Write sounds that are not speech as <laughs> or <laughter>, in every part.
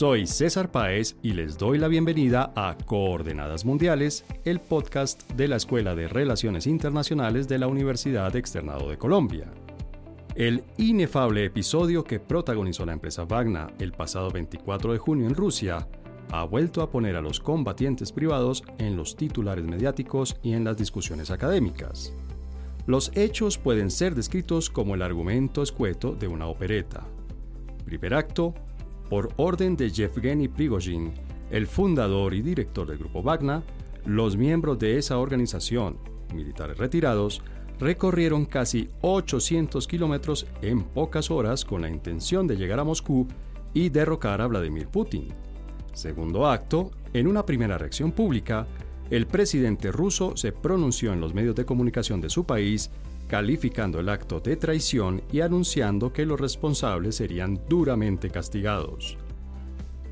Soy César Páez y les doy la bienvenida a Coordenadas Mundiales, el podcast de la Escuela de Relaciones Internacionales de la Universidad Externado de Colombia. El inefable episodio que protagonizó la empresa Wagner el pasado 24 de junio en Rusia ha vuelto a poner a los combatientes privados en los titulares mediáticos y en las discusiones académicas. Los hechos pueden ser descritos como el argumento escueto de una opereta. Primer acto, por orden de Yevgeny Prigozhin, el fundador y director del grupo Wagner, los miembros de esa organización, militares retirados, recorrieron casi 800 kilómetros en pocas horas con la intención de llegar a Moscú y derrocar a Vladimir Putin. Segundo acto, en una primera reacción pública, el presidente ruso se pronunció en los medios de comunicación de su país calificando el acto de traición y anunciando que los responsables serían duramente castigados.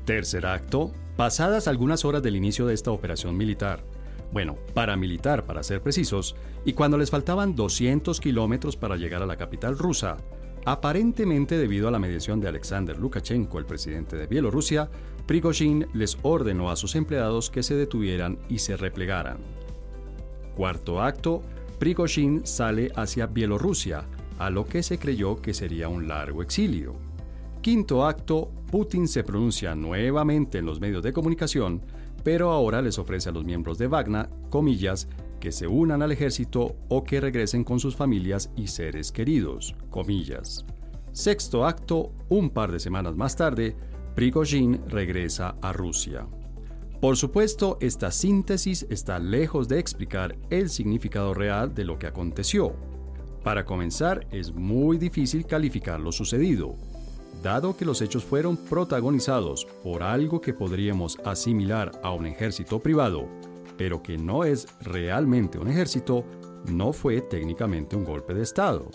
Tercer acto, pasadas algunas horas del inicio de esta operación militar, bueno, paramilitar para ser precisos, y cuando les faltaban 200 kilómetros para llegar a la capital rusa, aparentemente debido a la mediación de Alexander Lukashenko, el presidente de Bielorrusia, Prigozhin les ordenó a sus empleados que se detuvieran y se replegaran. Cuarto acto, Prigozhin sale hacia Bielorrusia, a lo que se creyó que sería un largo exilio. Quinto acto, Putin se pronuncia nuevamente en los medios de comunicación, pero ahora les ofrece a los miembros de Wagner, comillas, que se unan al ejército o que regresen con sus familias y seres queridos, comillas. Sexto acto, un par de semanas más tarde, Prigozhin regresa a Rusia. Por supuesto, esta síntesis está lejos de explicar el significado real de lo que aconteció. Para comenzar, es muy difícil calificar lo sucedido, dado que los hechos fueron protagonizados por algo que podríamos asimilar a un ejército privado, pero que no es realmente un ejército, no fue técnicamente un golpe de Estado.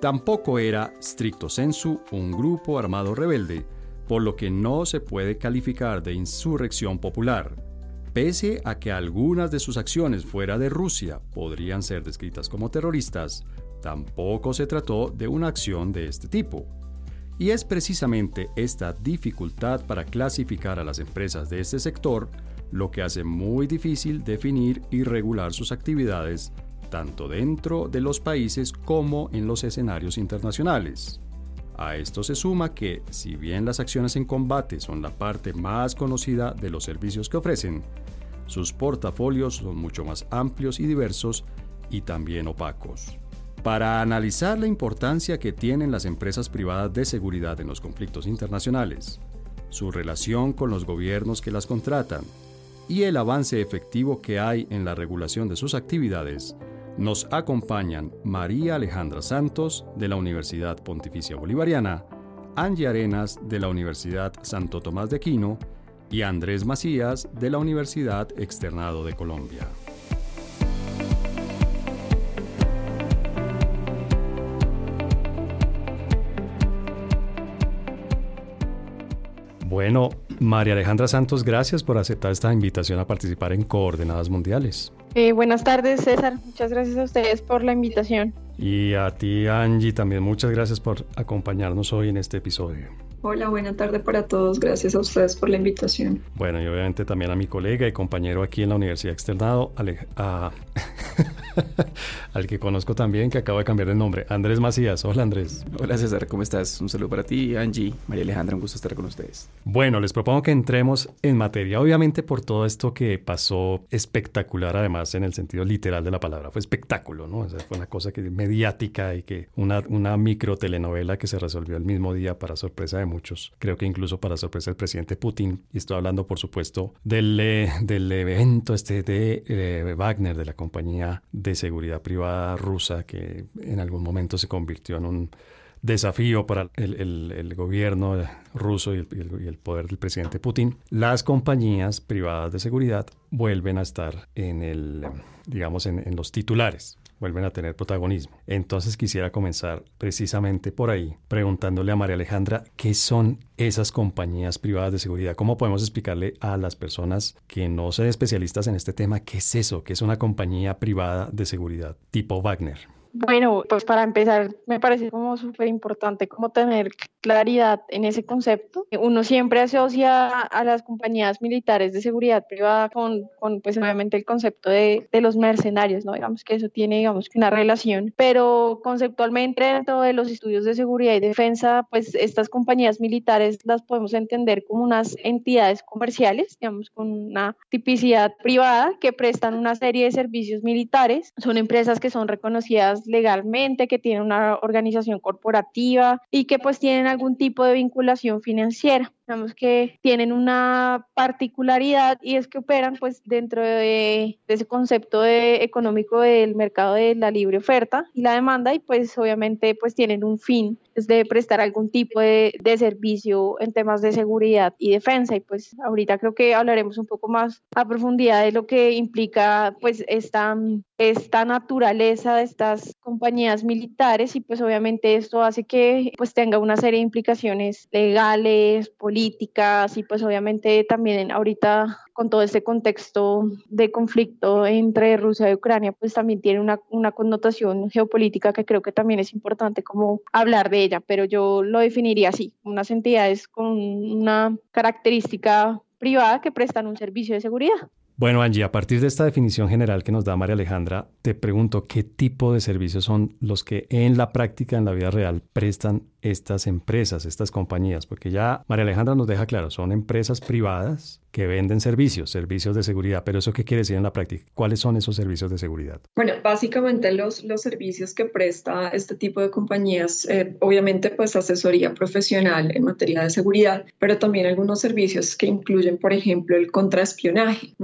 Tampoco era, stricto sensu, un grupo armado rebelde, por lo que no se puede calificar de insurrección popular. Pese a que algunas de sus acciones fuera de Rusia podrían ser descritas como terroristas, tampoco se trató de una acción de este tipo. Y es precisamente esta dificultad para clasificar a las empresas de este sector lo que hace muy difícil definir y regular sus actividades tanto dentro de los países como en los escenarios internacionales. A esto se suma que, si bien las acciones en combate son la parte más conocida de los servicios que ofrecen, sus portafolios son mucho más amplios y diversos y también opacos. Para analizar la importancia que tienen las empresas privadas de seguridad en los conflictos internacionales, su relación con los gobiernos que las contratan y el avance efectivo que hay en la regulación de sus actividades, nos acompañan María Alejandra Santos de la Universidad Pontificia Bolivariana, Angie Arenas de la Universidad Santo Tomás de Aquino y Andrés Macías de la Universidad Externado de Colombia. Bueno, María Alejandra Santos, gracias por aceptar esta invitación a participar en Coordenadas Mundiales. Eh, buenas tardes, César. Muchas gracias a ustedes por la invitación. Y a ti, Angie, también muchas gracias por acompañarnos hoy en este episodio. Hola, buena tarde para todos. Gracias a ustedes por la invitación. Bueno, y obviamente también a mi colega y compañero aquí en la Universidad Externado, a, <laughs> <laughs> al que conozco también, que acaba de cambiar de nombre, Andrés Macías. Hola Andrés. Hola César, ¿cómo estás? Un saludo para ti, Angie, María Alejandra, un gusto estar con ustedes. Bueno, les propongo que entremos en materia, obviamente por todo esto que pasó espectacular, además en el sentido literal de la palabra, fue espectáculo, ¿no? O sea, fue una cosa que mediática y que una, una micro telenovela que se resolvió el mismo día para sorpresa de muchos, creo que incluso para sorpresa del presidente Putin, y estoy hablando por supuesto del, eh, del evento este de eh, Wagner, de la compañía de seguridad privada rusa que en algún momento se convirtió en un desafío para el, gobierno ruso y el, poder del presidente Putin, las compañías privadas de seguridad vuelven a estar en el, digamos, en los titulares vuelven a tener protagonismo. Entonces quisiera comenzar precisamente por ahí, preguntándole a María Alejandra qué son esas compañías privadas de seguridad. ¿Cómo podemos explicarle a las personas que no son especialistas en este tema qué es eso, qué es una compañía privada de seguridad tipo Wagner? Bueno, pues para empezar, me parece como súper importante como tener claridad en ese concepto. Uno siempre asocia a las compañías militares de seguridad privada con, con pues obviamente el concepto de, de, los mercenarios, ¿no? Digamos que eso tiene, digamos una relación, pero conceptualmente dentro de los estudios de seguridad y defensa, pues estas compañías militares las podemos entender como unas entidades comerciales, digamos, con una tipicidad privada que prestan una serie de servicios militares. Son empresas que son reconocidas legalmente, que tienen una organización corporativa y que pues tienen algún tipo de vinculación financiera. Digamos que tienen una particularidad y es que operan pues dentro de, ese concepto de, económico del mercado de la libre oferta y la demanda y pues obviamente pues tienen un fin es de prestar algún tipo de, de, servicio en temas de seguridad y defensa y pues ahorita creo que hablaremos un poco más a profundidad de lo que implica pues esta, esta naturaleza de estas compañías militares y pues obviamente esto hace que pues tenga una serie de implicaciones legales, políticas, políticas y pues obviamente también ahorita con todo este contexto de conflicto entre Rusia y Ucrania, pues también tiene una, una connotación geopolítica que creo que también es importante como hablar de ella, pero yo lo definiría así, unas entidades con una característica privada que prestan un servicio de seguridad. Bueno, Angie, a partir de esta definición general que nos da María Alejandra, te pregunto qué tipo de servicios son los que en la práctica, en la vida real, prestan estas empresas, estas compañías, porque ya María Alejandra nos deja claro, son empresas privadas que venden servicios, servicios de seguridad, pero ¿eso qué quiere decir en la práctica? ¿Cuáles son esos servicios de seguridad? Bueno, básicamente los, los servicios que presta este tipo de compañías, eh, obviamente pues asesoría profesional en materia de seguridad, pero también algunos servicios que incluyen, por ejemplo, el contraespionaje,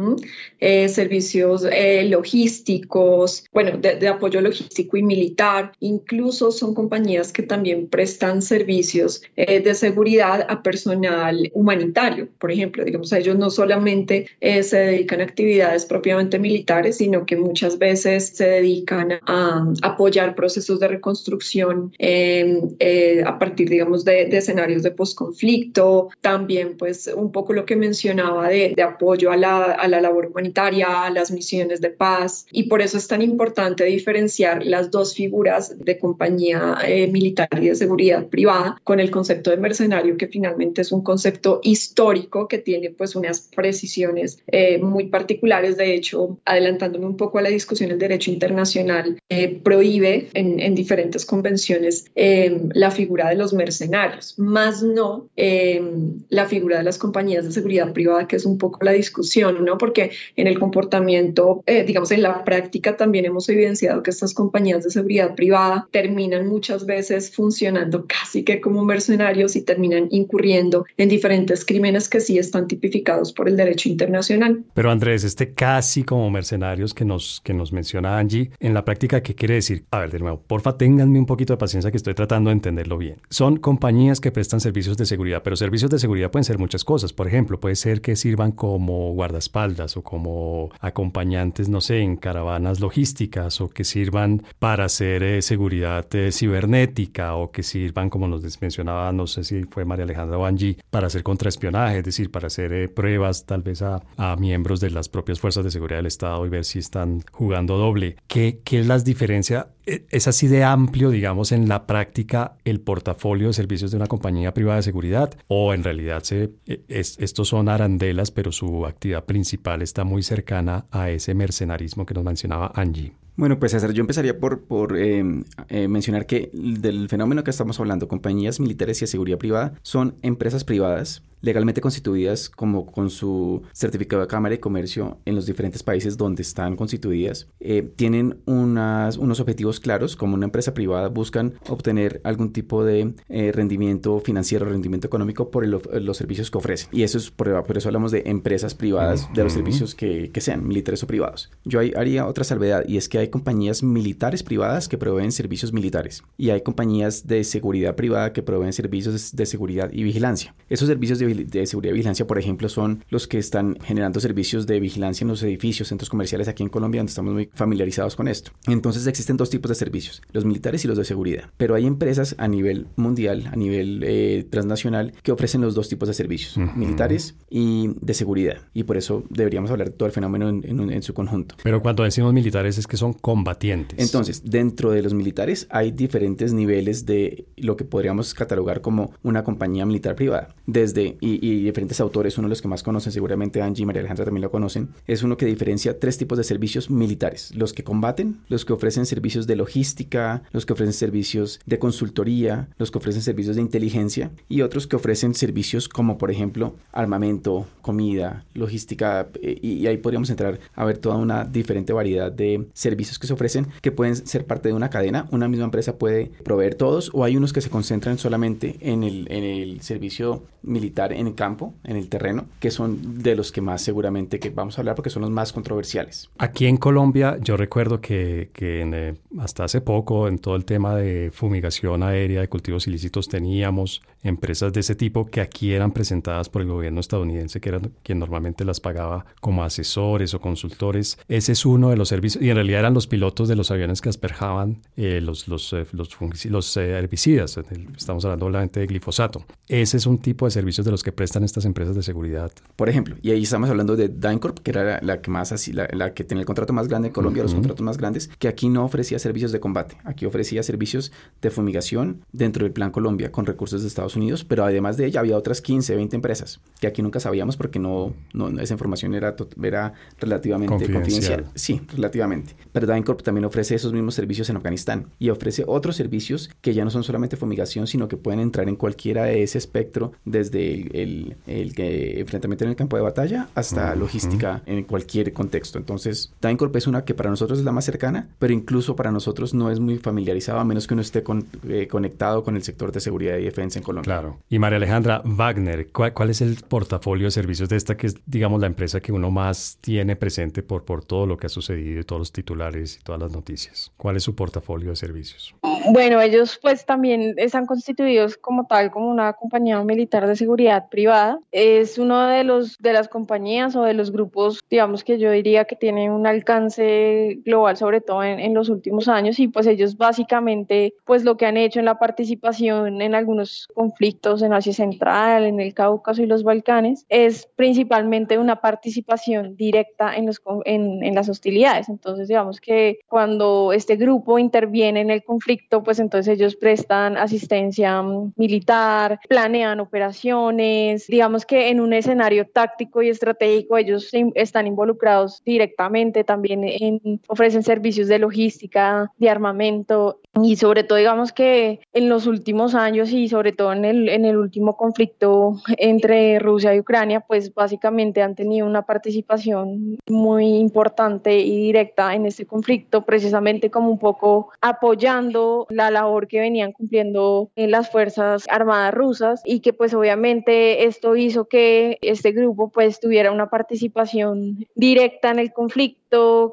eh, servicios eh, logísticos, bueno, de, de apoyo logístico y militar, incluso son compañías que también prestan servicios eh, de seguridad a personal humanitario, por ejemplo. Digamos, ellos no solamente eh, se dedican a actividades propiamente militares, sino que muchas veces se dedican a apoyar procesos de reconstrucción em, eh, a partir, digamos, de, escenarios de posconflicto. También, pues, un poco lo que mencionaba de, de apoyo a la, a la labor humanitaria, a las misiones de paz. Y por eso es tan importante diferenciar las dos figuras de compañía militar y de seguridad privada con el concepto de mercenario, que finalmente es un concepto histórico que tiene pues unas precisiones eh, muy particulares. De hecho, adelantándome un poco a la discusión, el derecho internacional eh, prohíbe en, en, diferentes convenciones eh, la figura de los mercenarios, más no la figura de las compañías de seguridad privada, que es un poco la discusión, ¿no? Porque en el comportamiento, digamos, en la práctica también hemos evidenciado que estas compañías de seguridad privada terminan muchas veces funcionando casi que como mercenarios y terminan incurriendo en diferentes crímenes que sí están tipificados por el derecho internacional. Pero Andrés, este casi como mercenarios que nos, que nos menciona Angie, en la práctica, ¿qué quiere decir? A ver, de nuevo, porfa, ténganme un poquito de paciencia que estoy tratando de entenderlo bien. Son compañías que prestan servicios de seguridad, pero servicios de seguridad pueden ser muchas cosas. Por ejemplo, puede ser que sirvan como guardaespaldas o como acompañantes, no sé, en caravanas logísticas o que sirvan para hacer eh, seguridad eh, cibernética o que sirvan van como nos mencionaba, no sé si fue María Alejandra o Angie, para hacer contraespionaje, es decir, para hacer eh, pruebas tal vez a, a, miembros de las propias fuerzas de seguridad del Estado y ver si están jugando doble. ¿Qué, qué es las diferencias? E, ¿Es así de amplio, digamos, en la práctica el portafolio de servicios de una compañía privada de seguridad? ¿O en realidad se, e, es, estos son arandelas, pero su actividad principal está muy cercana a ese mercenarismo que nos mencionaba Angie? Bueno, pues César, yo empezaría por, por em, eh, mencionar que del fenómeno que estamos hablando, compañías militares y de seguridad privada, son empresas privadas legalmente constituidas como con su certificado de Cámara de Comercio en los diferentes países donde están constituidas, eh, tienen unas, unos objetivos claros. Como una empresa privada buscan obtener algún tipo de eh, rendimiento financiero, rendimiento económico por los servicios que ofrecen. Y eso es por, por, eso hablamos de empresas privadas, de los servicios que, que, sean militares o privados. Yo haría otra salvedad y es que hay compañías militares privadas que proveen servicios militares y hay compañías de seguridad privada que proveen servicios de seguridad y vigilancia. Esos servicios de de seguridad y vigilancia, por ejemplo, son los que están generando servicios de vigilancia en los edificios, centros comerciales aquí en Colombia, donde estamos muy familiarizados con esto. Entonces existen dos tipos de servicios, los militares y los de seguridad. Pero hay empresas a nivel mundial, a nivel eh, transnacional, que ofrecen los dos tipos de servicios, militares y de seguridad. Y por eso deberíamos hablar de todo el fenómeno en, su conjunto. Pero cuando decimos militares es que son combatientes. Entonces, dentro de los militares hay diferentes niveles de lo que podríamos catalogar como una compañía militar privada. Desde, y, diferentes autores, uno de los que más conocen, seguramente Angie y María Alejandra también lo conocen, es uno que diferencia tres tipos de servicios militares. Los que combaten, los que ofrecen servicios de logística, los que ofrecen servicios de consultoría, los que ofrecen servicios de inteligencia y otros que ofrecen servicios como, por ejemplo, armamento, comida, logística, eh, y ahí podríamos entrar a ver toda una diferente variedad de servicios que se ofrecen que pueden ser parte de una cadena. Una misma empresa puede proveer todos o hay unos que se concentran solamente en el, en el servicio militar en el campo, en el terreno, que son de los que más seguramente que vamos a hablar porque son los más controversiales. Aquí en Colombia yo recuerdo que, que eh, hasta hace poco en todo el tema de fumigación aérea de cultivos ilícitos teníamos empresas de ese tipo que aquí eran presentadas por el gobierno estadounidense, que era quien normalmente las pagaba como asesores o consultores. Ese es uno de los servicios, y en realidad eran los pilotos de los aviones que asperjaban eh, los, los, eh, los, los eh, herbicidas. Estamos hablando obviamente de glifosato. Ese es un tipo de servicios de los que prestan estas empresas de seguridad. Por ejemplo, y ahí estamos hablando de DynCorp, que era la, que más así, la, que tenía el contrato más grande en Colombia, los contratos más grandes, que aquí no ofrecía servicios de combate, aquí ofrecía servicios de fumigación dentro del Plan Colombia con recursos de Estados Unidos, pero además de ella había otras 15, 20 empresas que aquí nunca sabíamos porque no, no esa información era, era relativamente confidencial. Sí, relativamente. Pero DynCorp también ofrece esos mismos servicios en Afganistán y ofrece otros servicios que ya no son solamente fumigación, sino que pueden entrar en cualquiera de ese espectro, desde el, el, enfrentamiento en el campo de batalla hasta logística en cualquier contexto. Entonces, DynCorp es una que para nosotros es la más cercana, pero incluso para nosotros no es muy familiarizado a menos que uno esté eh, conectado con el sector de seguridad y defensa en Colombia. Claro. Y María Alejandra Wagner, ¿cuál, es el portafolio de servicios de esta que es, digamos, la empresa que uno más tiene presente por, por todo lo que ha sucedido y todos los titulares y todas las noticias? ¿Cuál es su portafolio de servicios? Bueno, ellos pues también están constituidos como tal, como una compañía militar de seguridad privada. Es uno de los de las compañías o de los grupos, digamos que yo diría que tienen un alcance global, sobre todo en, en los últimos años, y pues ellos básicamente pues lo que han hecho en la participación en algunos conflictos en Asia Central, en el Cáucaso y los Balcanes, es principalmente una participación directa en, los, en, en las hostilidades. Entonces, digamos que cuando este grupo interviene en el conflicto, pues entonces ellos prestan asistencia mm, militar, planean operaciones, digamos que en un escenario táctico y estratégico ellos están involucrados directamente, también en, ofrecen servicios de logística, de armamento y sobre todo digamos que en los últimos años y sobre todo en el, en el último conflicto entre Rusia y Ucrania, pues básicamente han tenido una participación muy importante y directa en este conflicto, precisamente como un poco apoyando la labor que venían cumpliendo en las Fuerzas Armadas rusas y que pues obviamente esto hizo que este grupo pues tuviera una participación directa en el conflicto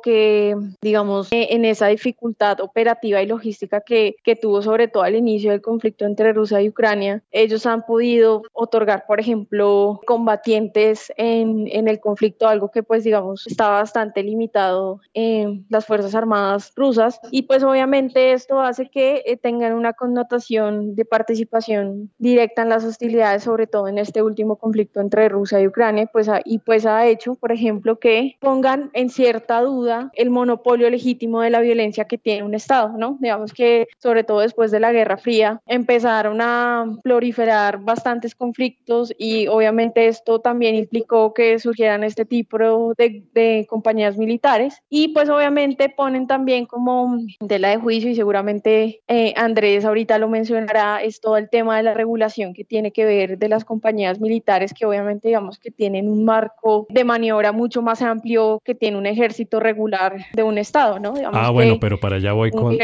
que, digamos, eh, en esa dificultad operativa y logística que, que tuvo sobre todo al inicio del conflicto entre Rusia y Ucrania, ellos han podido otorgar, por ejemplo, combatientes en, en el conflicto, algo que pues, digamos, está bastante limitado en las Fuerzas Armadas rusas. Y pues obviamente esto hace que eh, tengan una connotación de participación directa en las hostilidades, sobre todo en este último conflicto entre Rusia y Ucrania, pues, y pues ha hecho, por ejemplo, que pongan en cierta duda el monopolio legítimo de la violencia que tiene un Estado, ¿no? Digamos que sobre todo después de la Guerra Fría empezaron a proliferar bastantes conflictos y obviamente esto también implicó que surgieran este tipo de, de compañías militares y pues obviamente ponen también como tela de juicio y seguramente eh, Andrés ahorita lo mencionará, es todo el tema de la regulación que tiene que ver de las compañías militares que obviamente digamos que tienen un marco de maniobra mucho más amplio, que tiene un ejército regular de un Estado, ¿no? ah, bueno, pero para allá voy con...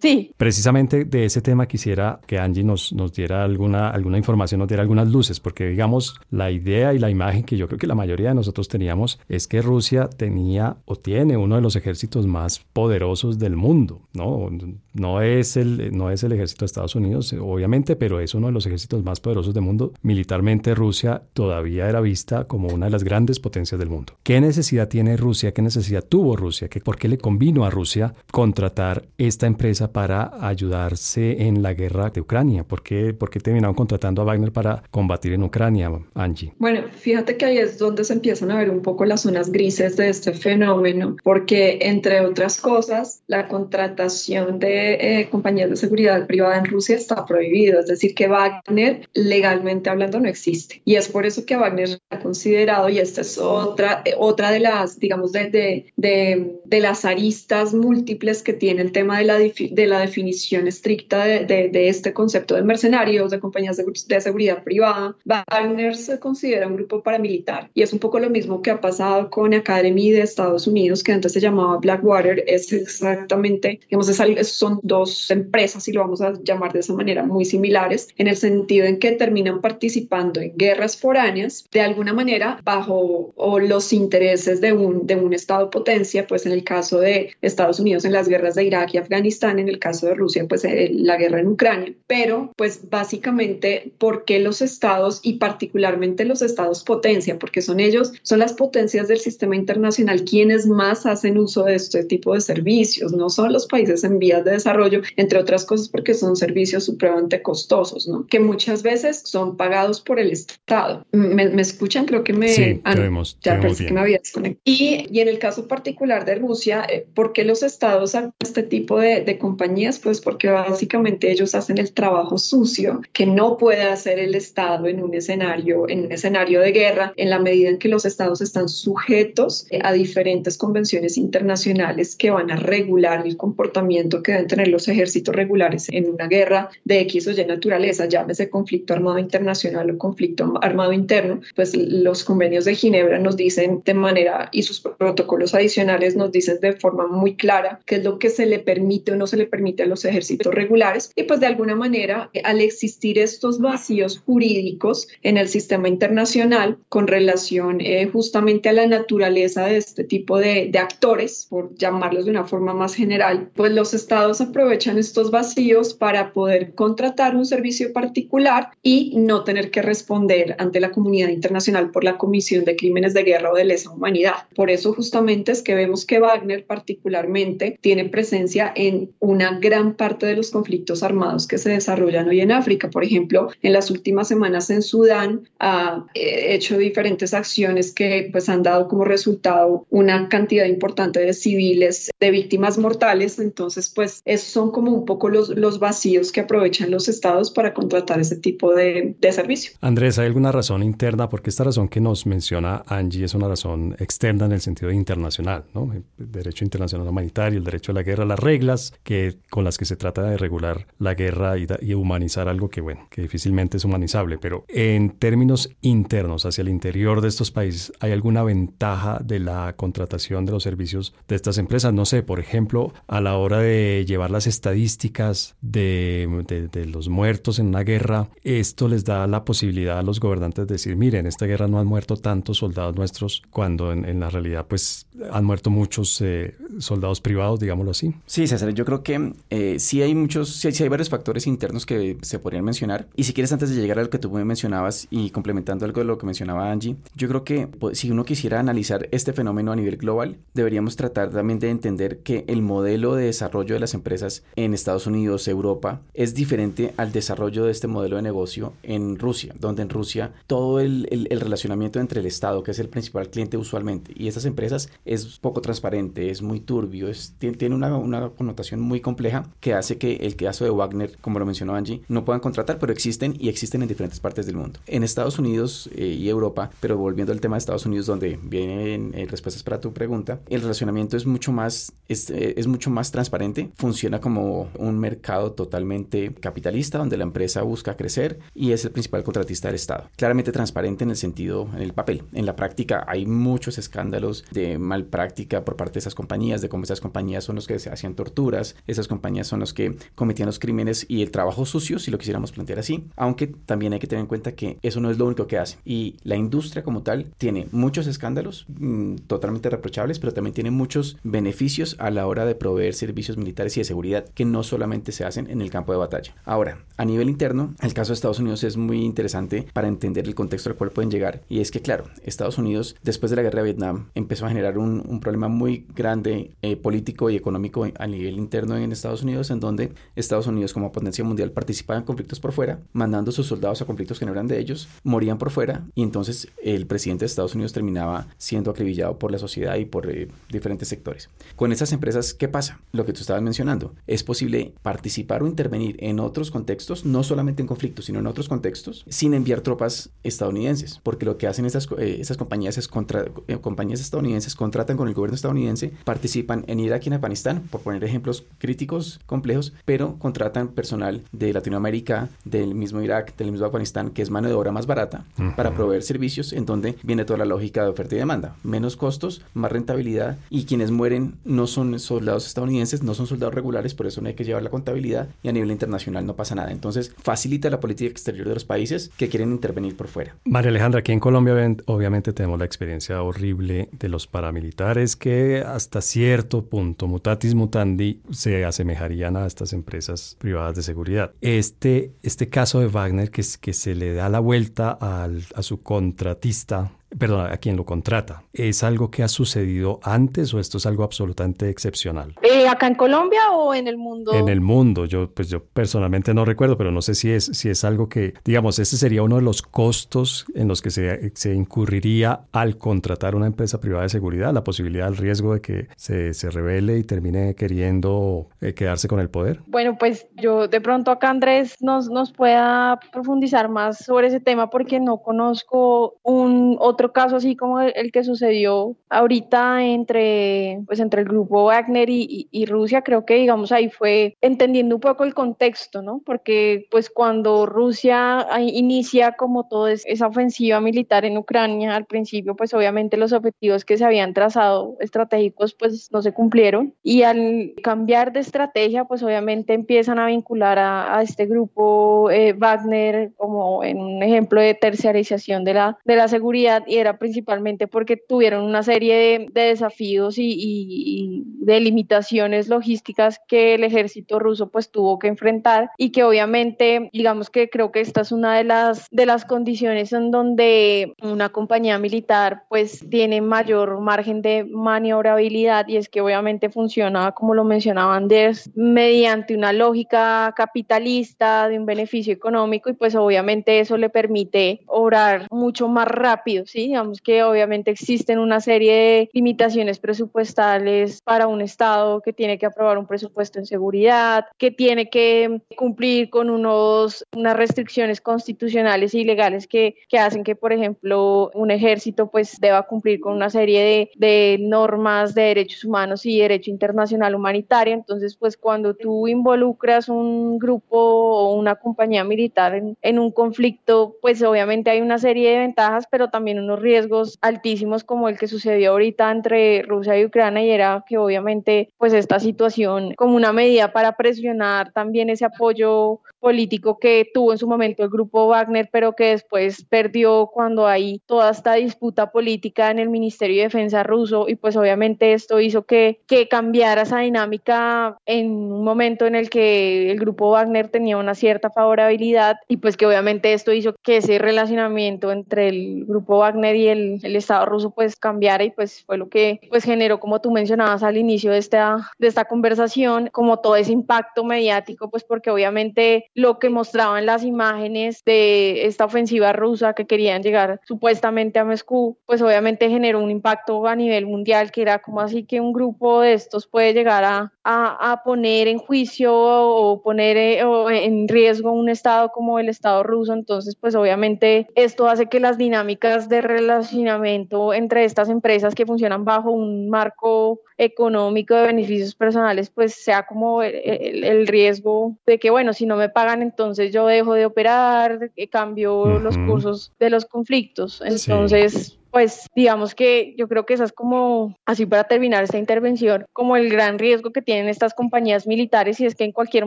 sí. Precisamente de ese tema quisiera que Angie nos, nos diera alguna, alguna información, nos diera algunas luces, porque digamos, la idea y la imagen que yo creo que la mayoría de nosotros teníamos es que Rusia tenía o tiene uno de los ejércitos más poderosos del mundo, ¿no? No es el, no es el ejército de Estados Unidos, obviamente, pero es uno de los ejércitos más poderosos del mundo. Militarmente Rusia todavía era vista como una de las grandes potencias del mundo. ¿Qué necesidad tiene Rusia? ¿Qué necesidad necesidad tuvo Rusia? ¿Que ¿Por qué le convino a Rusia contratar esta empresa para ayudarse en la guerra de Ucrania? ¿Por qué, por qué terminaron contratando a Wagner para combatir en Ucrania, Angie? Bueno, fíjate que ahí es donde se empiezan a ver un poco las zonas grises de este fenómeno, porque entre otras cosas, la contratación de eh, compañías de seguridad privada en Rusia está prohibida, es decir, que Wagner legalmente hablando no existe. Y es por eso que Wagner ha considerado, y esta es otra, eh, otra de las, digamos, de, de, de, las aristas múltiples que tiene el tema de la, de la definición estricta de, este concepto de mercenarios, de compañías de, seguridad privada. Wagner se considera un grupo paramilitar y es un poco lo mismo que ha pasado con Academy de Estados Unidos, que antes se llamaba Blackwater, es exactamente, digamos, son dos empresas, si lo vamos a llamar de esa manera, muy similares, en el sentido en que terminan participando en guerras foráneas, de alguna manera bajo o los intereses de un, de un Estado potencia, pues en el caso de Estados Unidos en las guerras de Irak y Afganistán, en el caso de Rusia, pues eh, la guerra en Ucrania. Pero, pues básicamente, ¿por qué los estados y particularmente los estados potencia? Porque son ellos, son las potencias del sistema internacional quienes más hacen uso de este tipo de servicios, no son los países en vías de desarrollo, entre otras cosas porque son servicios supremamente costosos, ¿no? Que muchas veces son pagados por el Estado. ¿Me, escuchan? Creo que me... Sí, vemos, ya parece que me había desconectado. Y, y, en el caso particular de Rusia, eh, ¿por qué los estados hacen este tipo de, de compañías? Pues porque básicamente ellos hacen el trabajo sucio que no puede hacer el Estado en un escenario, en un escenario de guerra, en la medida en que los estados están sujetos a diferentes convenciones internacionales que van a regular el comportamiento que deben tener los ejércitos regulares en una guerra de X o Y naturaleza, llámese conflicto armado internacional o conflicto armado interno, pues los convenios de Ginebra nos dicen de manera y sus protocolos adicionales nos dicen de forma muy clara qué es lo que se le permite o no se le permite a los ejércitos regulares y pues de alguna manera al existir estos vacíos jurídicos en el sistema internacional con relación eh, justamente a la naturaleza de este tipo de, de actores, por llamarlos de una forma más general, pues los estados aprovechan estos vacíos para poder contratar un servicio particular y no tener que responder ante la comunidad internacional por la comisión de crímenes de guerra o de lesa humanidad. Por eso justamente es que vemos que Wagner particularmente tiene presencia en una gran parte de los conflictos armados que se desarrollan hoy en África. Por ejemplo, en las últimas semanas en Sudán ha eh, hecho diferentes acciones que pues han dado como resultado una cantidad importante de civiles, de víctimas mortales. Entonces, pues esos son como un poco los, los vacíos que aprovechan los estados para contratar ese tipo de, de servicio. Andrés, ¿hay alguna razón interna? Porque esta razón que nos menciona Angie es una razón externa en el sentido internacional, ¿no? Derecho internacional humanitario, el derecho a la guerra, las reglas que, con las que se trata de regular la guerra y, y humanizar algo que, bueno, que difícilmente es humanizable. Pero en términos internos, hacia el interior de estos países, ¿hay alguna ventaja de la contratación de los servicios de estas empresas? No sé, por ejemplo, a la hora de llevar las estadísticas de, de, los muertos en una guerra, esto les da la posibilidad a los gobernantes de decir, miren, en esta guerra no han muerto tantos soldados nuestros, cuando en, la realidad pues han muerto muchos eh, soldados privados, digámoslo así. Sí, César, yo creo que eh, sí hay muchos, sí hay, varios factores internos que se podrían mencionar. Y si quieres, antes de llegar a lo que tú me mencionabas y complementando algo de lo que mencionaba Angie, yo creo que pues, si uno quisiera analizar este fenómeno a nivel global, deberíamos tratar también de entender que el modelo de desarrollo de las empresas en Estados Unidos, Europa, es diferente al desarrollo de este modelo de negocio en Rusia, donde en Rusia todo el, el, relacionamiento entre el Estado, que es el principal cliente usualmente, y estas empresas es poco transparente, es muy turbio, es, tiene, una, una, connotación muy compleja que hace que el caso de Wagner, como lo mencionó Angie, no puedan contratar, pero existen y existen en diferentes partes del mundo. En Estados Unidos eh, y Europa, pero volviendo al tema de Estados Unidos, donde vienen eh, respuestas para tu pregunta, el relacionamiento es mucho más, es, eh, es mucho más transparente, funciona como un mercado totalmente capitalista, donde la empresa busca crecer y es el principal contratista del Estado. Claramente transparente en el sentido, en el papel. En la práctica hay muchos escándalos de mal práctica por parte de esas compañías de cómo esas compañías son los que se hacían torturas, esas compañías son los que cometían los crímenes y el trabajo sucio, si lo quisiéramos plantear así, aunque también hay que tener en cuenta que eso no es lo único que hacen. Y la industria como tal tiene muchos escándalos mm, totalmente reprochables, pero también tiene muchos beneficios a la hora de proveer servicios militares y de seguridad que no solamente se hacen en el campo de batalla. Ahora, a nivel interno, el caso de Estados Unidos es muy interesante para entender el contexto al cual pueden llegar. Y es que, claro, Estados Unidos, después de la guerra de Vietnam, empezó a generar un, problema muy grande eh, político y económico a nivel interno en Estados Unidos, en donde Estados Unidos como potencia mundial participaba en conflictos por fuera, mandando sus soldados a conflictos que no eran de ellos, morían por fuera y entonces el presidente de Estados Unidos terminaba siendo acribillado por la sociedad y por eh, diferentes sectores. Con esas empresas, ¿qué pasa? Lo que tú estabas mencionando, es posible participar o intervenir en otros contextos, no solamente en conflictos, sino en otros contextos, sin enviar tropas estadounidenses, porque lo que hacen esas, eh, esas compañías es contra, compañías estadounidenses contratan con el gobierno estadounidense, participan en Irak y en Afganistán, por poner ejemplos críticos, complejos, pero contratan personal de Latinoamérica, del mismo Irak, del mismo Afganistán, que es mano de obra más barata, para proveer servicios en donde viene toda la lógica de oferta y demanda. Menos costos, más rentabilidad y quienes mueren no son soldados estadounidenses, no son soldados regulares, por eso no hay que llevar la contabilidad y a nivel internacional no pasa nada. Entonces facilita la política exterior de los países que quieren intervenir por fuera. María Alejandra, aquí en Colombia obviamente tenemos la experiencia horrible de los paramilitares que hasta cierto punto, mutatis mutandi, se asemejarían a estas empresas privadas de seguridad. Este, este caso de Wagner que, que se le da la vuelta a su contratista perdón, a quien lo contrata. ¿Es algo que ha sucedido antes o esto es algo absolutamente excepcional? Eh, ¿Acá en Colombia o en el mundo? En el mundo. Yo, pues yo personalmente no recuerdo, pero no sé si es, si es algo que, digamos, ese sería uno de los costos en los que se, se incurriría al contratar una empresa privada de seguridad, la posibilidad, el riesgo de que se, se revele y termine queriendo eh, quedarse con el poder. Bueno, pues yo de pronto acá Andrés nos, nos pueda profundizar más sobre ese tema porque no conozco un otro caso así como el, que sucedió ahorita entre, pues entre el grupo Wagner y, y, Rusia, creo que digamos ahí fue entendiendo un poco el contexto, ¿no? Porque pues cuando Rusia inicia como toda esa ofensiva militar en Ucrania, al principio pues obviamente los objetivos que se habían trazado estratégicos pues no se cumplieron y al cambiar de estrategia pues obviamente empiezan a vincular a, este grupo eh, Wagner como en un ejemplo de terciarización de la, de la seguridad era principalmente porque tuvieron una serie de, desafíos y, de limitaciones logísticas que el ejército ruso pues tuvo que enfrentar y que obviamente digamos que creo que esta es una de las de las condiciones en donde una compañía militar pues tiene mayor margen de maniobrabilidad y es que obviamente funciona como lo mencionaba Andrés mediante una lógica capitalista de un beneficio económico y pues obviamente eso le permite obrar mucho más rápido, ¿sí? digamos que obviamente existen una serie de limitaciones presupuestales para un Estado que tiene que aprobar un presupuesto en seguridad, que tiene que cumplir con unos, unas restricciones constitucionales y legales que, que hacen que, por ejemplo, un ejército pues deba cumplir con una serie de, de normas de derechos humanos y derecho internacional humanitario. Entonces, pues cuando tú involucras un grupo o una compañía militar en, en un conflicto, pues obviamente hay una serie de ventajas, pero también unos riesgos altísimos como el que sucedió ahorita entre Rusia y Ucrania y era que obviamente pues esta situación como una medida para presionar también ese apoyo político que tuvo en su momento el grupo Wagner, pero que después perdió cuando hay toda esta disputa política en el Ministerio de Defensa ruso y pues obviamente esto hizo que, que cambiara esa dinámica en un momento en el que el grupo Wagner tenía una cierta favorabilidad y pues que obviamente esto hizo que ese relacionamiento entre el grupo Wagner y el, el Estado ruso pues cambiara y pues fue lo que pues generó como tú mencionabas al inicio de esta, de esta conversación como todo ese impacto mediático pues porque obviamente lo que mostraban las imágenes de esta ofensiva rusa que querían llegar supuestamente a Moscú, pues obviamente generó un impacto a nivel mundial que era como así que un grupo de estos puede llegar a, a, poner en juicio o poner eh, en riesgo un Estado como el Estado ruso. Entonces, pues obviamente esto hace que las dinámicas de relacionamiento entre estas empresas que funcionan bajo un marco económico de beneficios personales, pues sea como el, riesgo de que, bueno, si no me pagan, entonces yo dejo de operar, cambio los cursos de los conflictos. Entonces, pues digamos que yo creo que esa es como, así para terminar esta intervención, como el gran riesgo que tienen estas compañías militares y es que en cualquier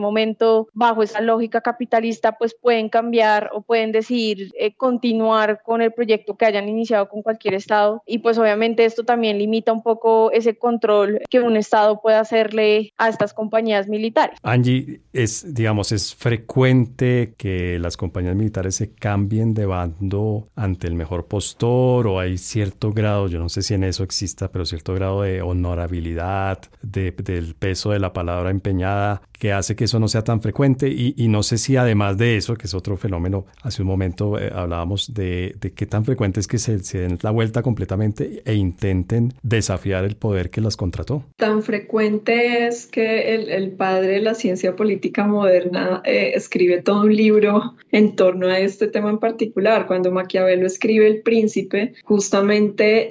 momento, bajo esa lógica capitalista, pues pueden cambiar o pueden decidir eh, continuar con el proyecto que hayan iniciado con cualquier Estado. Y pues obviamente esto también limita un poco ese control que un Estado puede hacerle a estas compañías militares. Angie, es, digamos, es frecuente que las compañías militares se cambien de bando ante el mejor postor o hay cierto grado, yo no sé si en eso exista, pero cierto grado de honorabilidad, de, del peso de la palabra empeñada que hace que eso no sea tan frecuente y, no sé si además de eso, que es otro fenómeno, hace un momento eh, hablábamos de, de, qué tan frecuente es que se, den la vuelta completamente e intenten desafiar el poder que las contrató. Tan frecuente es que el, el padre de la ciencia política moderna eh, escribe todo un libro en torno a este tema en particular. Cuando Maquiavelo escribe El Príncipe, justamente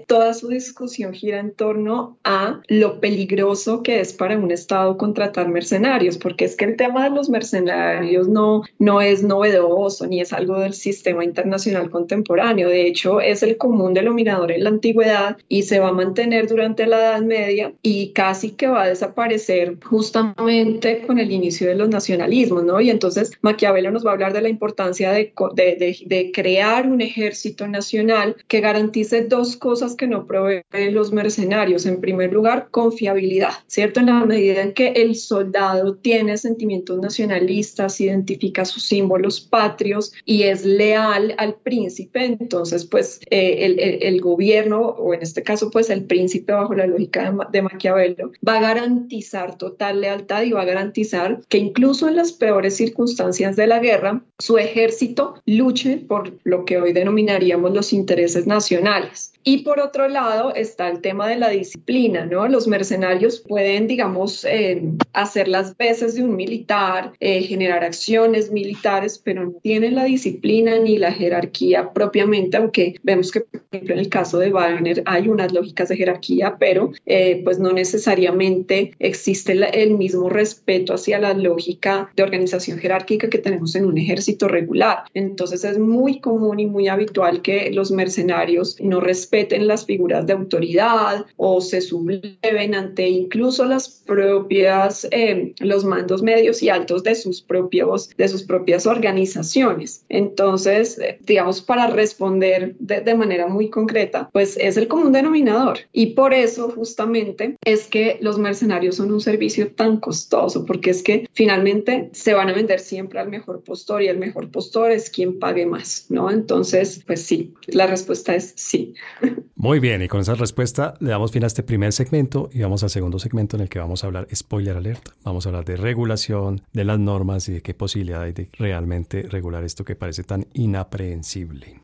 toda su discusión gira en torno a lo peligroso que es para un Estado contratar mercenarios porque es que el tema de los mercenarios no, no es novedoso ni es algo del sistema internacional contemporáneo. De hecho, es el común denominador en la antigüedad y se va a mantener durante la Edad Media y casi que va a desaparecer justamente con el inicio de los nacionalismos, ¿no? Y entonces Maquiavelo nos va a hablar de la importancia de, de, de, crear un ejército nacional que garantice dos cosas que no proveen los mercenarios. En primer lugar, confiabilidad, ¿cierto? En la medida en que el soldado tiene sentimientos nacionalistas, identifica sus símbolos patrios y es leal al príncipe, entonces pues eh, el, el, gobierno, o en este caso pues el príncipe bajo la lógica de, de Maquiavelo, va a garantizar total lealtad y va a garantizar que incluso en las peores circunstancias de la guerra, su ejército luche por lo que hoy denominaríamos los intereses nacionales profesionales. Y por otro lado está el tema de la disciplina, ¿no? Los mercenarios pueden, digamos, eh, hacer las veces de un militar, eh, generar acciones militares, pero no tienen la disciplina ni la jerarquía propiamente, aunque vemos que, por ejemplo, en el caso de Wagner hay unas lógicas de jerarquía, pero eh, pues no necesariamente existe el mismo respeto hacia la lógica de organización jerárquica que tenemos en un ejército regular. Entonces es muy común y muy habitual que los mercenarios no respeten respeten las figuras de autoridad o se subleven ante incluso las propias, eh, los mandos medios y altos de sus, propios, de sus propias organizaciones. Entonces, eh, digamos, para responder de, de manera muy concreta, pues es el común denominador. Y por eso justamente es que los mercenarios son un servicio tan costoso, porque es que finalmente se van a vender siempre al mejor postor y el mejor postor es quien pague más, ¿no? Entonces, pues sí, la respuesta es sí. Muy bien, y con esa respuesta le damos fin a este primer segmento y vamos al segundo segmento en el que vamos a hablar, spoiler alert, vamos a hablar de regulación, de las normas y de qué posibilidad hay de realmente regular esto que parece tan inaprehensible.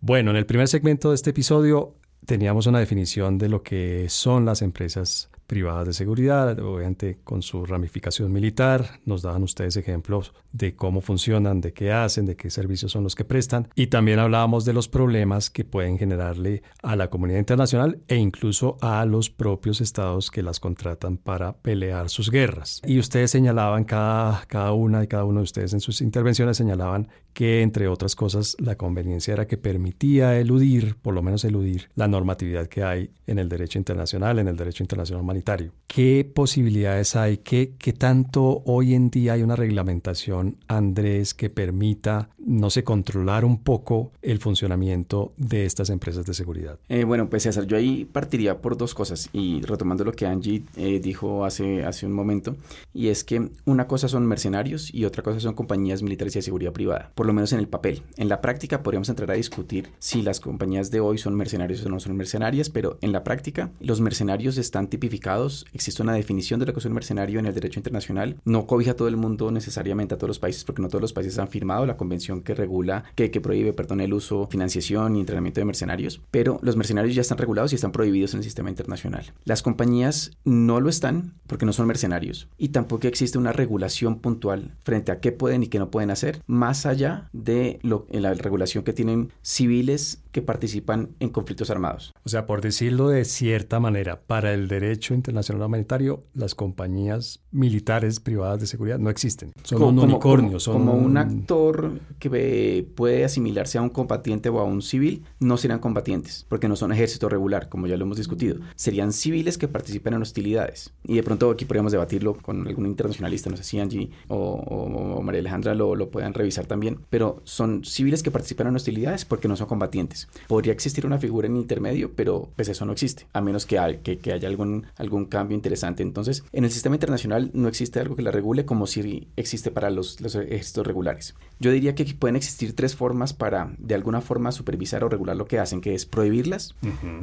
Bueno, en el primer segmento de este episodio teníamos una definición de lo que son las empresas privadas de seguridad, obviamente con su ramificación militar. Nos daban ustedes ejemplos de cómo funcionan, de qué hacen, de qué servicios son los que prestan. Y también hablábamos de los problemas que pueden generarle a la comunidad internacional e incluso a los propios estados que las contratan para pelear sus guerras. Y ustedes señalaban, cada, cada una y cada uno de ustedes en sus intervenciones señalaban que, entre otras cosas, la conveniencia era que permitía eludir, por lo menos eludir, la normatividad que hay en el derecho internacional, en el derecho internacional humanitario. ¿Qué posibilidades hay? ¿Qué, qué tanto hoy en día hay una reglamentación, Andrés, que permita, no sé, controlar un poco el funcionamiento de estas empresas de seguridad? Eh, bueno, pues César, yo ahí partiría por dos cosas y retomando lo que Angie eh, dijo hace, hace un momento, y es que una cosa son mercenarios y otra cosa son compañías militares y de seguridad privada lo menos en el papel. En la práctica podríamos entrar a discutir si las compañías de hoy son mercenarios o no son mercenarias, pero en la práctica los mercenarios están tipificados, existe una definición de lo que es un mercenario en el derecho internacional, no cobija a todo el mundo necesariamente a todos los países porque no todos los países han firmado la convención que regula, que, que prohíbe, perdón, el uso, financiación y entrenamiento de mercenarios, pero los mercenarios ya están regulados y están prohibidos en el sistema internacional. Las compañías no lo están porque no son mercenarios y tampoco existe una regulación puntual frente a qué pueden y qué no pueden hacer, más allá fuera de lo, la regulación que tienen civiles que participan en conflictos armados. O sea, por decirlo de cierta manera, para el derecho internacional humanitario, las compañías militares privadas de seguridad no existen. Son un unicornio. Son como un actor que puede asimilarse a un combatiente o a un civil, no serán combatientes, porque no son ejército regular, como ya lo hemos discutido. Serían civiles que participan en hostilidades. Y de pronto aquí podríamos debatirlo con algún internacionalista, no sé si Angie o, María Alejandra lo, lo puedan revisar también, pero son civiles que participan en hostilidades porque no son combatientes. Podría existir una figura en intermedio, pero pues eso no existe, a menos que, hay, que, que haya algún, algún cambio interesante. Entonces, en el sistema internacional no existe algo que la regule como si existe para los, los ejércitos regulares. Yo diría que pueden existir tres formas para, de alguna forma, supervisar o regular lo que hacen, que es prohibirlas,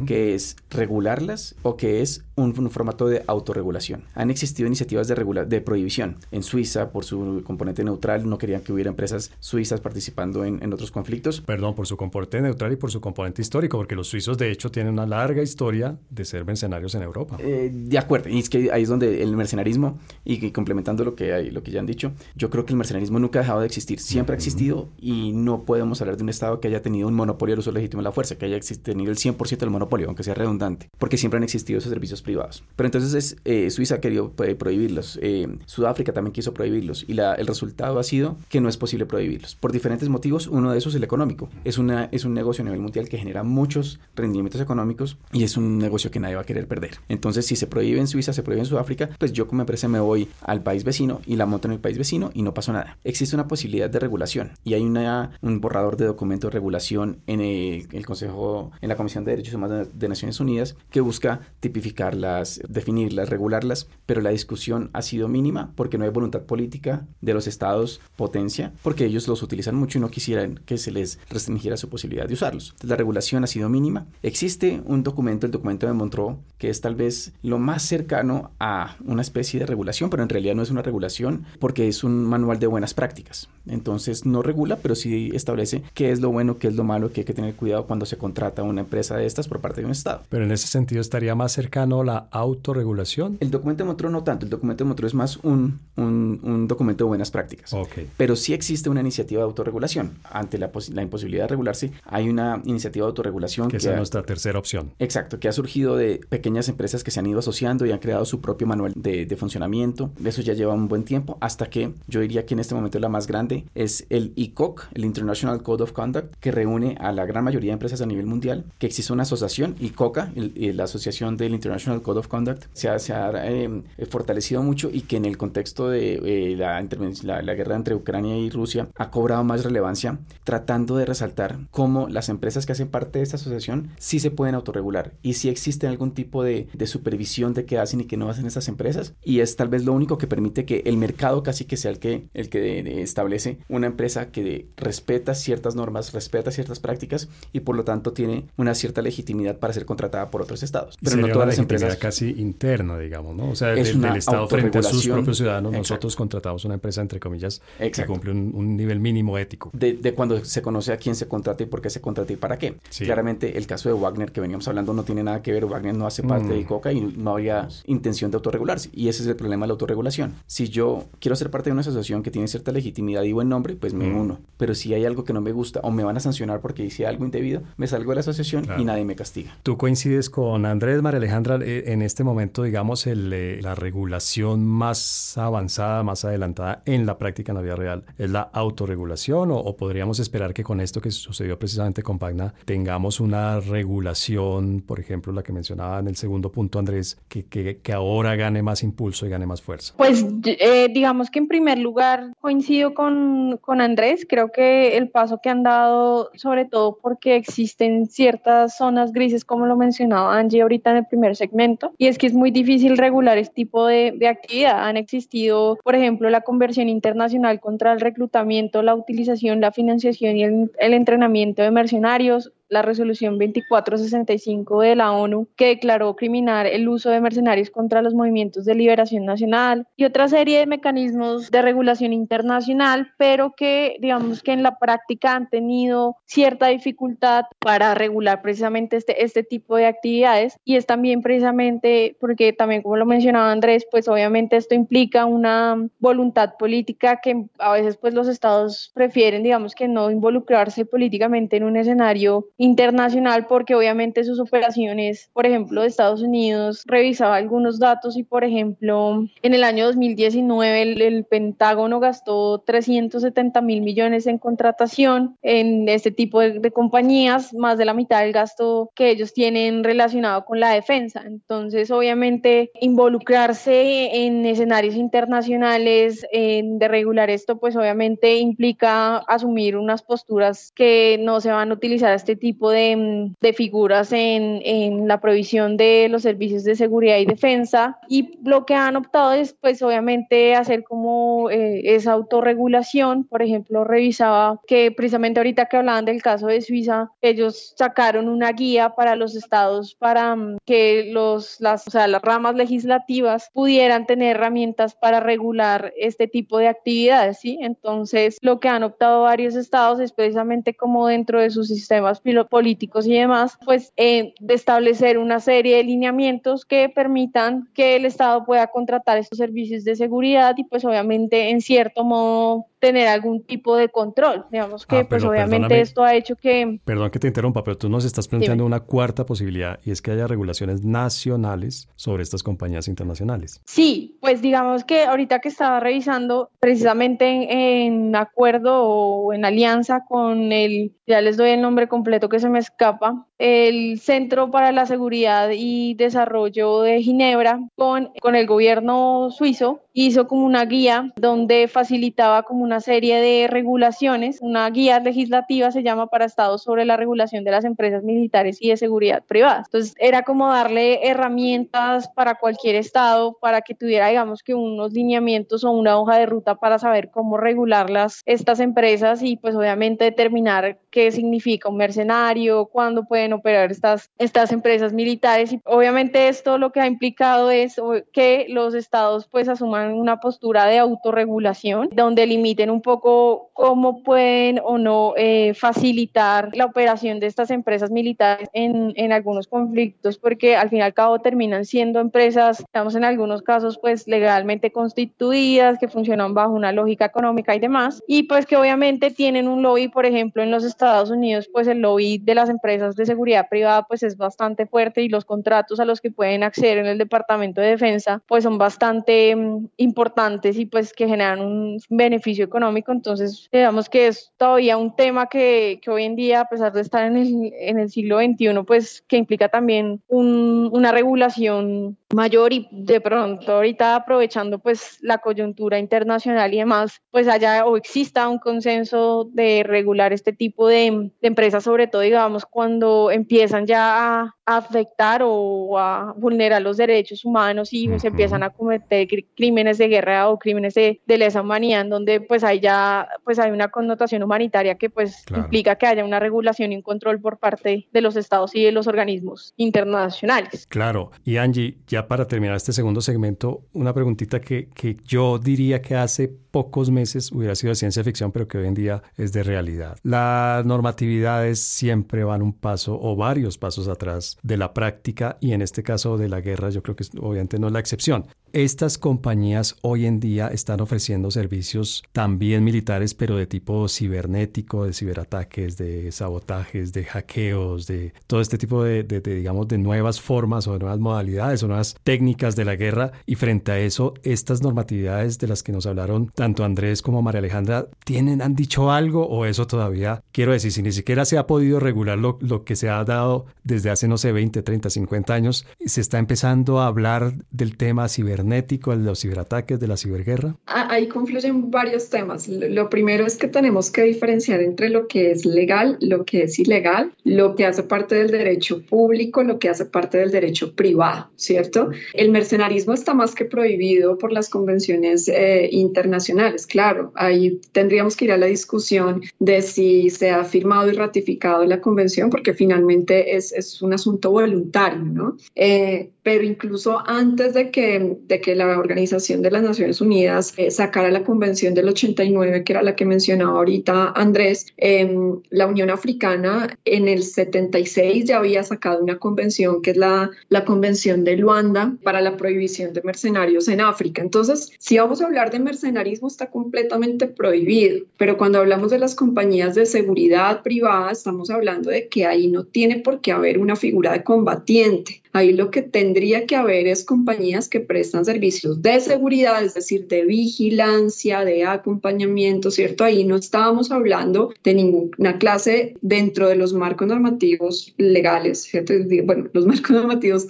que es regularlas o que es un, formato de autorregulación. Han existido iniciativas de, de prohibición. En Suiza, por su componente neutral, no querían que hubiera empresas suizas participando en, en otros conflictos. Perdón, por su componente neutral y por su componente histórico, porque los suizos, de hecho, tienen una larga historia de ser mercenarios en Europa. Eh, de acuerdo, y es que ahí es donde el mercenarismo, y, complementando lo que, hay, lo que ya han dicho, yo creo que el mercenarismo nunca ha dejado de existir, siempre ha existido y no podemos hablar de un Estado que haya tenido un monopolio del uso legítimo de la fuerza, que haya tenido el 100% del monopolio, aunque sea redundante, porque siempre han existido esos servicios privados. Pero entonces es, eh, Suiza ha querido prohibirlos, eh, Sudáfrica también quiso prohibirlos, y la, el resultado ha sido que no es posible prohibirlos, por diferentes motivos, uno de esos es el económico, es, una, es un negocio a nivel mundial que genera muchos rendimientos económicos y es un negocio que nadie va a querer perder. Entonces, si se prohíbe en Suiza, se prohíbe en Sudáfrica, pues yo como empresa me voy al país vecino y la monto en el país vecino y no pasó nada. Existe una posibilidad de regulación y hay una, un borrador de documento de regulación en el, Consejo, en la Comisión de Derechos Humanos de Naciones Unidas que busca tipificarlas, definirlas, regularlas, pero la discusión ha sido mínima porque no hay voluntad política de los estados potencia, porque ellos los utilizan mucho y no quisieran que se les restringiera su posibilidad de usarlos. la regulación ha sido mínima. Existe un documento, el documento de Montreux, que es tal vez lo más cercano a una especie de regulación, pero en realidad no es una regulación porque es un manual de buenas prácticas. Entonces no regula, pero sí establece qué es lo bueno, qué es lo malo, que hay que tener cuidado cuando se contrata una empresa de estas por parte de un Estado. Pero en ese sentido estaría más cercano a la autorregulación. El documento de Montreux no tanto, el documento de Montreux es más un, un, documento de buenas prácticas. Okay. Pero sí existe una iniciativa de autorregulación. Ante la, la imposibilidad de regularse, hay una iniciativa de autorregulación. Que, que es nuestra tercera opción. Exacto, que ha surgido de pequeñas empresas que se han ido asociando y han creado su propio manual de, de funcionamiento. Eso ya lleva un buen tiempo, hasta que yo diría que en este momento la más grande es el ICOC, el International Code of Conduct, que reúne a la gran mayoría de empresas a nivel mundial, que existe una asociación, ICOCA, la asociación del International Code of Conduct, se ha, se ha eh, fortalecido mucho y que en el contexto de eh, la, la, la guerra entre Ucrania y Rusia ha cobrado más relevancia, tratando de resaltar cómo las empresas que hacen parte de esta asociación sí se pueden autorregular y si existe algún tipo de, de supervisión de qué hacen y qué no hacen estas empresas y es tal vez lo único que permite que el mercado casi que sea el que, el que establece una empresa que respeta ciertas normas, respeta ciertas prácticas y por lo tanto tiene una cierta legitimidad para ser contratada por otros estados. Pero no todas las empresas. casi interna, digamos, ¿no? O sea, es del, Estado frente a sus propios ciudadanos, nosotros contratamos una empresa, entre comillas, que cumple un, nivel mínimo ético. De, de, cuando se conoce a quién se contrata y por qué se contrata y para qué. Claramente, el caso de Wagner que veníamos hablando no tiene nada que ver. Wagner no hace parte de mm. ICOCA y no había intención de autorregularse. Y ese es el problema de la autorregulación. Si yo quiero ser parte de una asociación que tiene cierta legitimidad y buen nombre, pues me mm. uno. Pero si hay algo que no me gusta o me van a sancionar porque hice algo indebido, me salgo de la asociación y nadie me castiga. ¿Tú coincides con Andrés, María Alejandra, eh, en este momento, digamos, el, eh, la regulación más avanzada, más adelantada en la práctica en la vida real es la autorregulación o, podríamos esperar que con esto que sucedió precisamente con Pagna tengamos una regulación, por ejemplo, la que mencionaba en el segundo punto Andrés, que, ahora gane más impulso y gane más fuerza? Pues eh, digamos que en primer lugar coincido con, con Andrés, creo que el paso que han dado, sobre todo porque existen ciertas zonas grises, como lo mencionaba Angie ahorita en el primer segmento, y es que es muy difícil regular este tipo de, de actividad. Han existido, por ejemplo, la conversión internacional contra el reclutamiento, la utilización, la financiación y el, el entrenamiento de mercenarios, la resolución 2465 de la ONU que declaró criminal el uso de mercenarios contra los movimientos de liberación nacional y otra serie de mecanismos de regulación internacional, pero que digamos que en la práctica han tenido cierta dificultad para regular precisamente este, este tipo de actividades. Y es también precisamente porque también como lo mencionaba Andrés, pues obviamente esto implica una voluntad política que a veces pues los estados prefieren digamos que no involucrarse políticamente en un escenario internacional porque obviamente sus operaciones, por ejemplo, de Estados Unidos, revisaba algunos datos y por ejemplo en el año 2019 el, el Pentágono gastó 370 mil millones en contratación en este tipo de, de compañías, más de la mitad del gasto que ellos tienen relacionado con la defensa. Entonces, obviamente, involucrarse en escenarios internacionales en, de regular esto, pues obviamente implica asumir unas posturas que no se van a utilizar este tipo de, de figuras en, en, la provisión de los servicios de seguridad y defensa. Y lo que han optado es, pues obviamente, hacer como eh, esa autorregulación. Por ejemplo, revisaba que precisamente ahorita que hablaban del caso de Suiza, ellos sacaron una guía para los estados para um, que los, las, o sea, las ramas legislativas pudieran tener herramientas para regular este tipo de actividades, ¿sí? Entonces, lo que han optado varios estados es precisamente como dentro de sus sistemas políticos y demás, pues eh, de establecer una serie de lineamientos que permitan que el estado pueda contratar estos servicios de seguridad y pues obviamente en cierto modo tener algún tipo de control. Digamos que, ah, pues obviamente esto ha hecho que... Perdón que te interrumpa, pero tú nos estás planteando una cuarta posibilidad y es que haya regulaciones nacionales sobre estas compañías internacionales. Sí, pues digamos que ahorita que estaba revisando precisamente en, en acuerdo o en alianza con el, ya les doy el nombre completo que se me escapa, el Centro para la Seguridad y Desarrollo de Ginebra con, con el gobierno suizo hizo como una guía donde facilitaba como una serie de regulaciones, una guía legislativa se llama para estados sobre la regulación de las empresas militares y de seguridad privada. Entonces era como darle herramientas para cualquier estado para que tuviera digamos que unos lineamientos o una hoja de ruta para saber cómo regularlas estas empresas y pues obviamente determinar qué significa un mercenario, cuándo pueden operar estas, estas empresas militares. Y obviamente esto lo que ha implicado es que los estados pues asuman una postura de autorregulación donde limiten un poco cómo pueden o no eh, facilitar la operación de estas empresas militares en, en algunos conflictos porque al fin y al cabo terminan siendo empresas, estamos en algunos casos pues legalmente constituidas, que funcionan bajo una lógica económica y demás. Y pues que obviamente tienen un lobby, por ejemplo, en los Estados Unidos pues el lobby de las empresas de seguridad privada pues es bastante fuerte y los contratos a los que pueden acceder en el Departamento de Defensa pues son bastante um, importantes y pues que generan un beneficio económico. Entonces digamos que es todavía un tema que, que hoy en día a pesar de estar en el, en el siglo XXI pues que implica también un, una regulación mayor y de pronto ahorita aprovechando pues la coyuntura internacional y demás, pues haya o exista un consenso de regular este tipo de, de empresas, sobre todo digamos cuando empiezan ya a, afectar o a vulnerar los derechos humanos y se empiezan a cometer crímenes de guerra o crímenes de, de, lesa humanidad en donde pues hay ya pues hay una connotación humanitaria que pues claro. implica que haya una regulación y un control por parte de los estados y de los organismos internacionales. Claro, y Angie, ya para terminar este segundo segmento, una preguntita que, que yo diría que hace pocos meses hubiera sido de ciencia ficción, pero que hoy en día es de realidad. Las normatividades siempre van un paso o varios pasos atrás de la práctica y en este caso de la guerra yo creo que obviamente no es la excepción. Estas compañías hoy en día están ofreciendo servicios también militares, pero de tipo cibernético, de ciberataques, de sabotajes, de hackeos, de todo este tipo de, de, de, digamos, de nuevas formas o de nuevas modalidades o nuevas técnicas de la guerra. Y frente a eso, estas normatividades de las que nos hablaron tanto Andrés como María Alejandra, ¿tienen, han dicho algo o eso todavía? Quiero decir, si ni siquiera se ha podido regular lo, lo que se ha dado desde hace, no sé, 20, 30, 50 años, se está empezando a hablar del tema cibernético de los ciberataques, de la ciberguerra? Ahí confluyen varios temas. Lo primero es que tenemos que diferenciar entre lo que es legal, lo que es ilegal, lo que hace parte del derecho público, lo que hace parte del derecho privado. ¿cierto? El mercenarismo está más que prohibido por las convenciones eh, internacionales, claro. Ahí tendríamos que ir a la discusión de si se ha firmado y ratificado la convención, porque finalmente es, es un asunto voluntario, ¿no? Eh, pero incluso antes de que, de que la Organización de las Naciones Unidas eh, sacara la convención del 89, que era la que mencionaba ahorita Andrés, em, la Unión Africana en el 76 ya había sacado una convención que es la, la Convención de Luanda para la prohibición de mercenarios en África. Entonces, si vamos a hablar de mercenarismo, está completamente prohibido, pero cuando hablamos de las compañías de seguridad privada, estamos hablando de que ahí no tiene por qué haber una figura de combatiente. Ahí lo que tendría que haber es compañías que prestan servicios de seguridad, es decir, de vigilancia, de acompañamiento, ¿cierto? Ahí no estábamos hablando de ninguna clase dentro de los marcos normativos legales, ¿cierto? Bueno, los <laughs> marcos normativos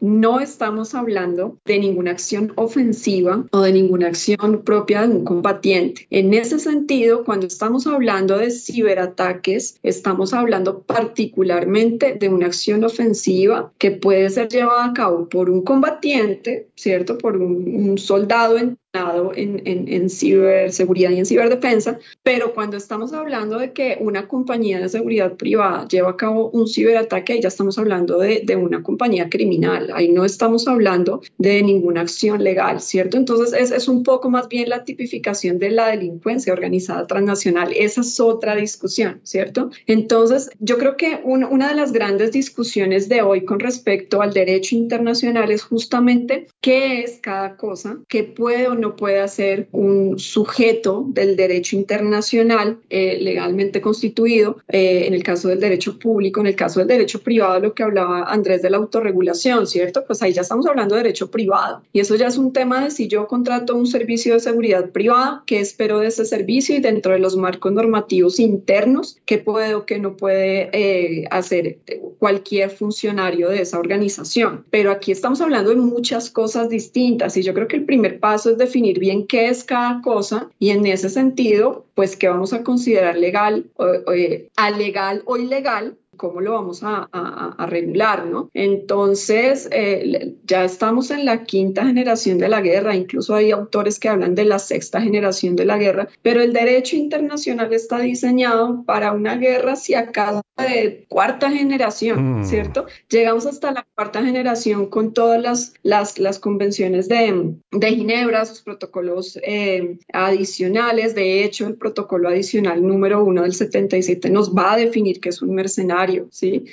no estamos hablando de ninguna acción ofensiva o de ninguna acción propia de un combatiente. En ese sentido, cuando estamos hablando de ciberataques, estamos hablando particularmente de una acción ofensiva que puede puede ser llevada a cabo por un combatiente, ¿cierto? Por un, un soldado en en, en, en, ciberseguridad y en ciberdefensa, pero cuando estamos hablando de que una compañía de seguridad privada lleva a cabo un ciberataque, ahí ya estamos hablando de, de una compañía criminal, ahí no estamos hablando de ninguna acción legal, ¿cierto? Entonces es, es un poco más bien la tipificación de la delincuencia organizada transnacional, esa es otra discusión, ¿cierto? Entonces yo creo que una de las grandes discusiones de hoy con respecto al derecho internacional es justamente qué es cada cosa, qué puede o no puede ser un sujeto del derecho internacional eh, legalmente constituido, eh, en el caso del derecho público, en el caso del derecho privado, lo que hablaba Andrés de la autorregulación, ¿cierto? Pues ahí ya estamos hablando de derecho privado y eso ya es un tema de si yo contrato un servicio de seguridad privada, qué espero de ese servicio y dentro de los marcos normativos internos, qué puede o qué no puede eh, hacer cualquier funcionario de esa organización. Pero aquí estamos hablando de muchas cosas distintas y yo creo que el primer paso es de definir bien qué es cada cosa y en ese sentido, pues qué vamos a considerar legal, o, o, eh, alegal o ilegal cómo lo vamos a, a, regular, ¿no? Entonces, eh, ya estamos en la quinta generación de la guerra, incluso hay autores que hablan de la sexta generación de la guerra, pero el derecho internacional está diseñado para una guerra, si acaso, de cuarta generación, mm. ¿cierto? Llegamos hasta la cuarta generación con todas las, las, las convenciones de, de, Ginebra, sus protocolos eh, adicionales, de hecho, el protocolo adicional número uno del 77 nos va a definir qué es un mercenario ¿sí?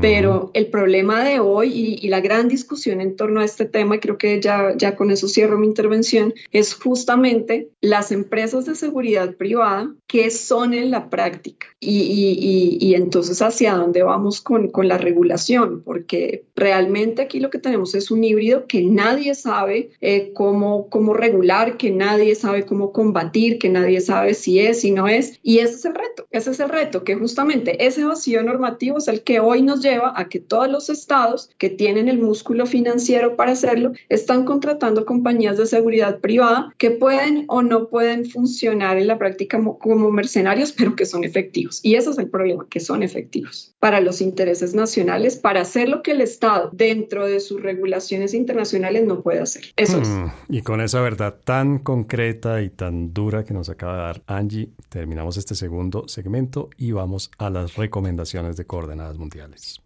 Pero el problema de hoy y, la gran discusión en torno a este tema, y creo que ya, ya con eso cierro mi intervención, es justamente las empresas de seguridad privada que son en la práctica y, y, entonces hacia dónde vamos con, con la regulación, porque realmente aquí lo que tenemos es un híbrido que nadie sabe eh, cómo, cómo regular, que nadie sabe cómo combatir, que nadie sabe si es, si no es, y ese es el reto, ese es el reto, que justamente ese vacío normativo es el que hoy nos lleva a que todos los estados que tienen el músculo financiero para hacerlo están contratando compañías de seguridad privada que pueden o no pueden funcionar en la práctica como mercenarios, <laughs> pero que son efectivos. Y ese es el problema, que son efectivos para los intereses nacionales, para hacer lo que el Estado dentro de sus regulaciones internacionales no puede hacer. Eso es. Mm, y con esa verdad tan concreta y tan dura que nos acaba de dar Angie, terminamos este segundo segmento y vamos a las recomendaciones de coordenadas mundiales.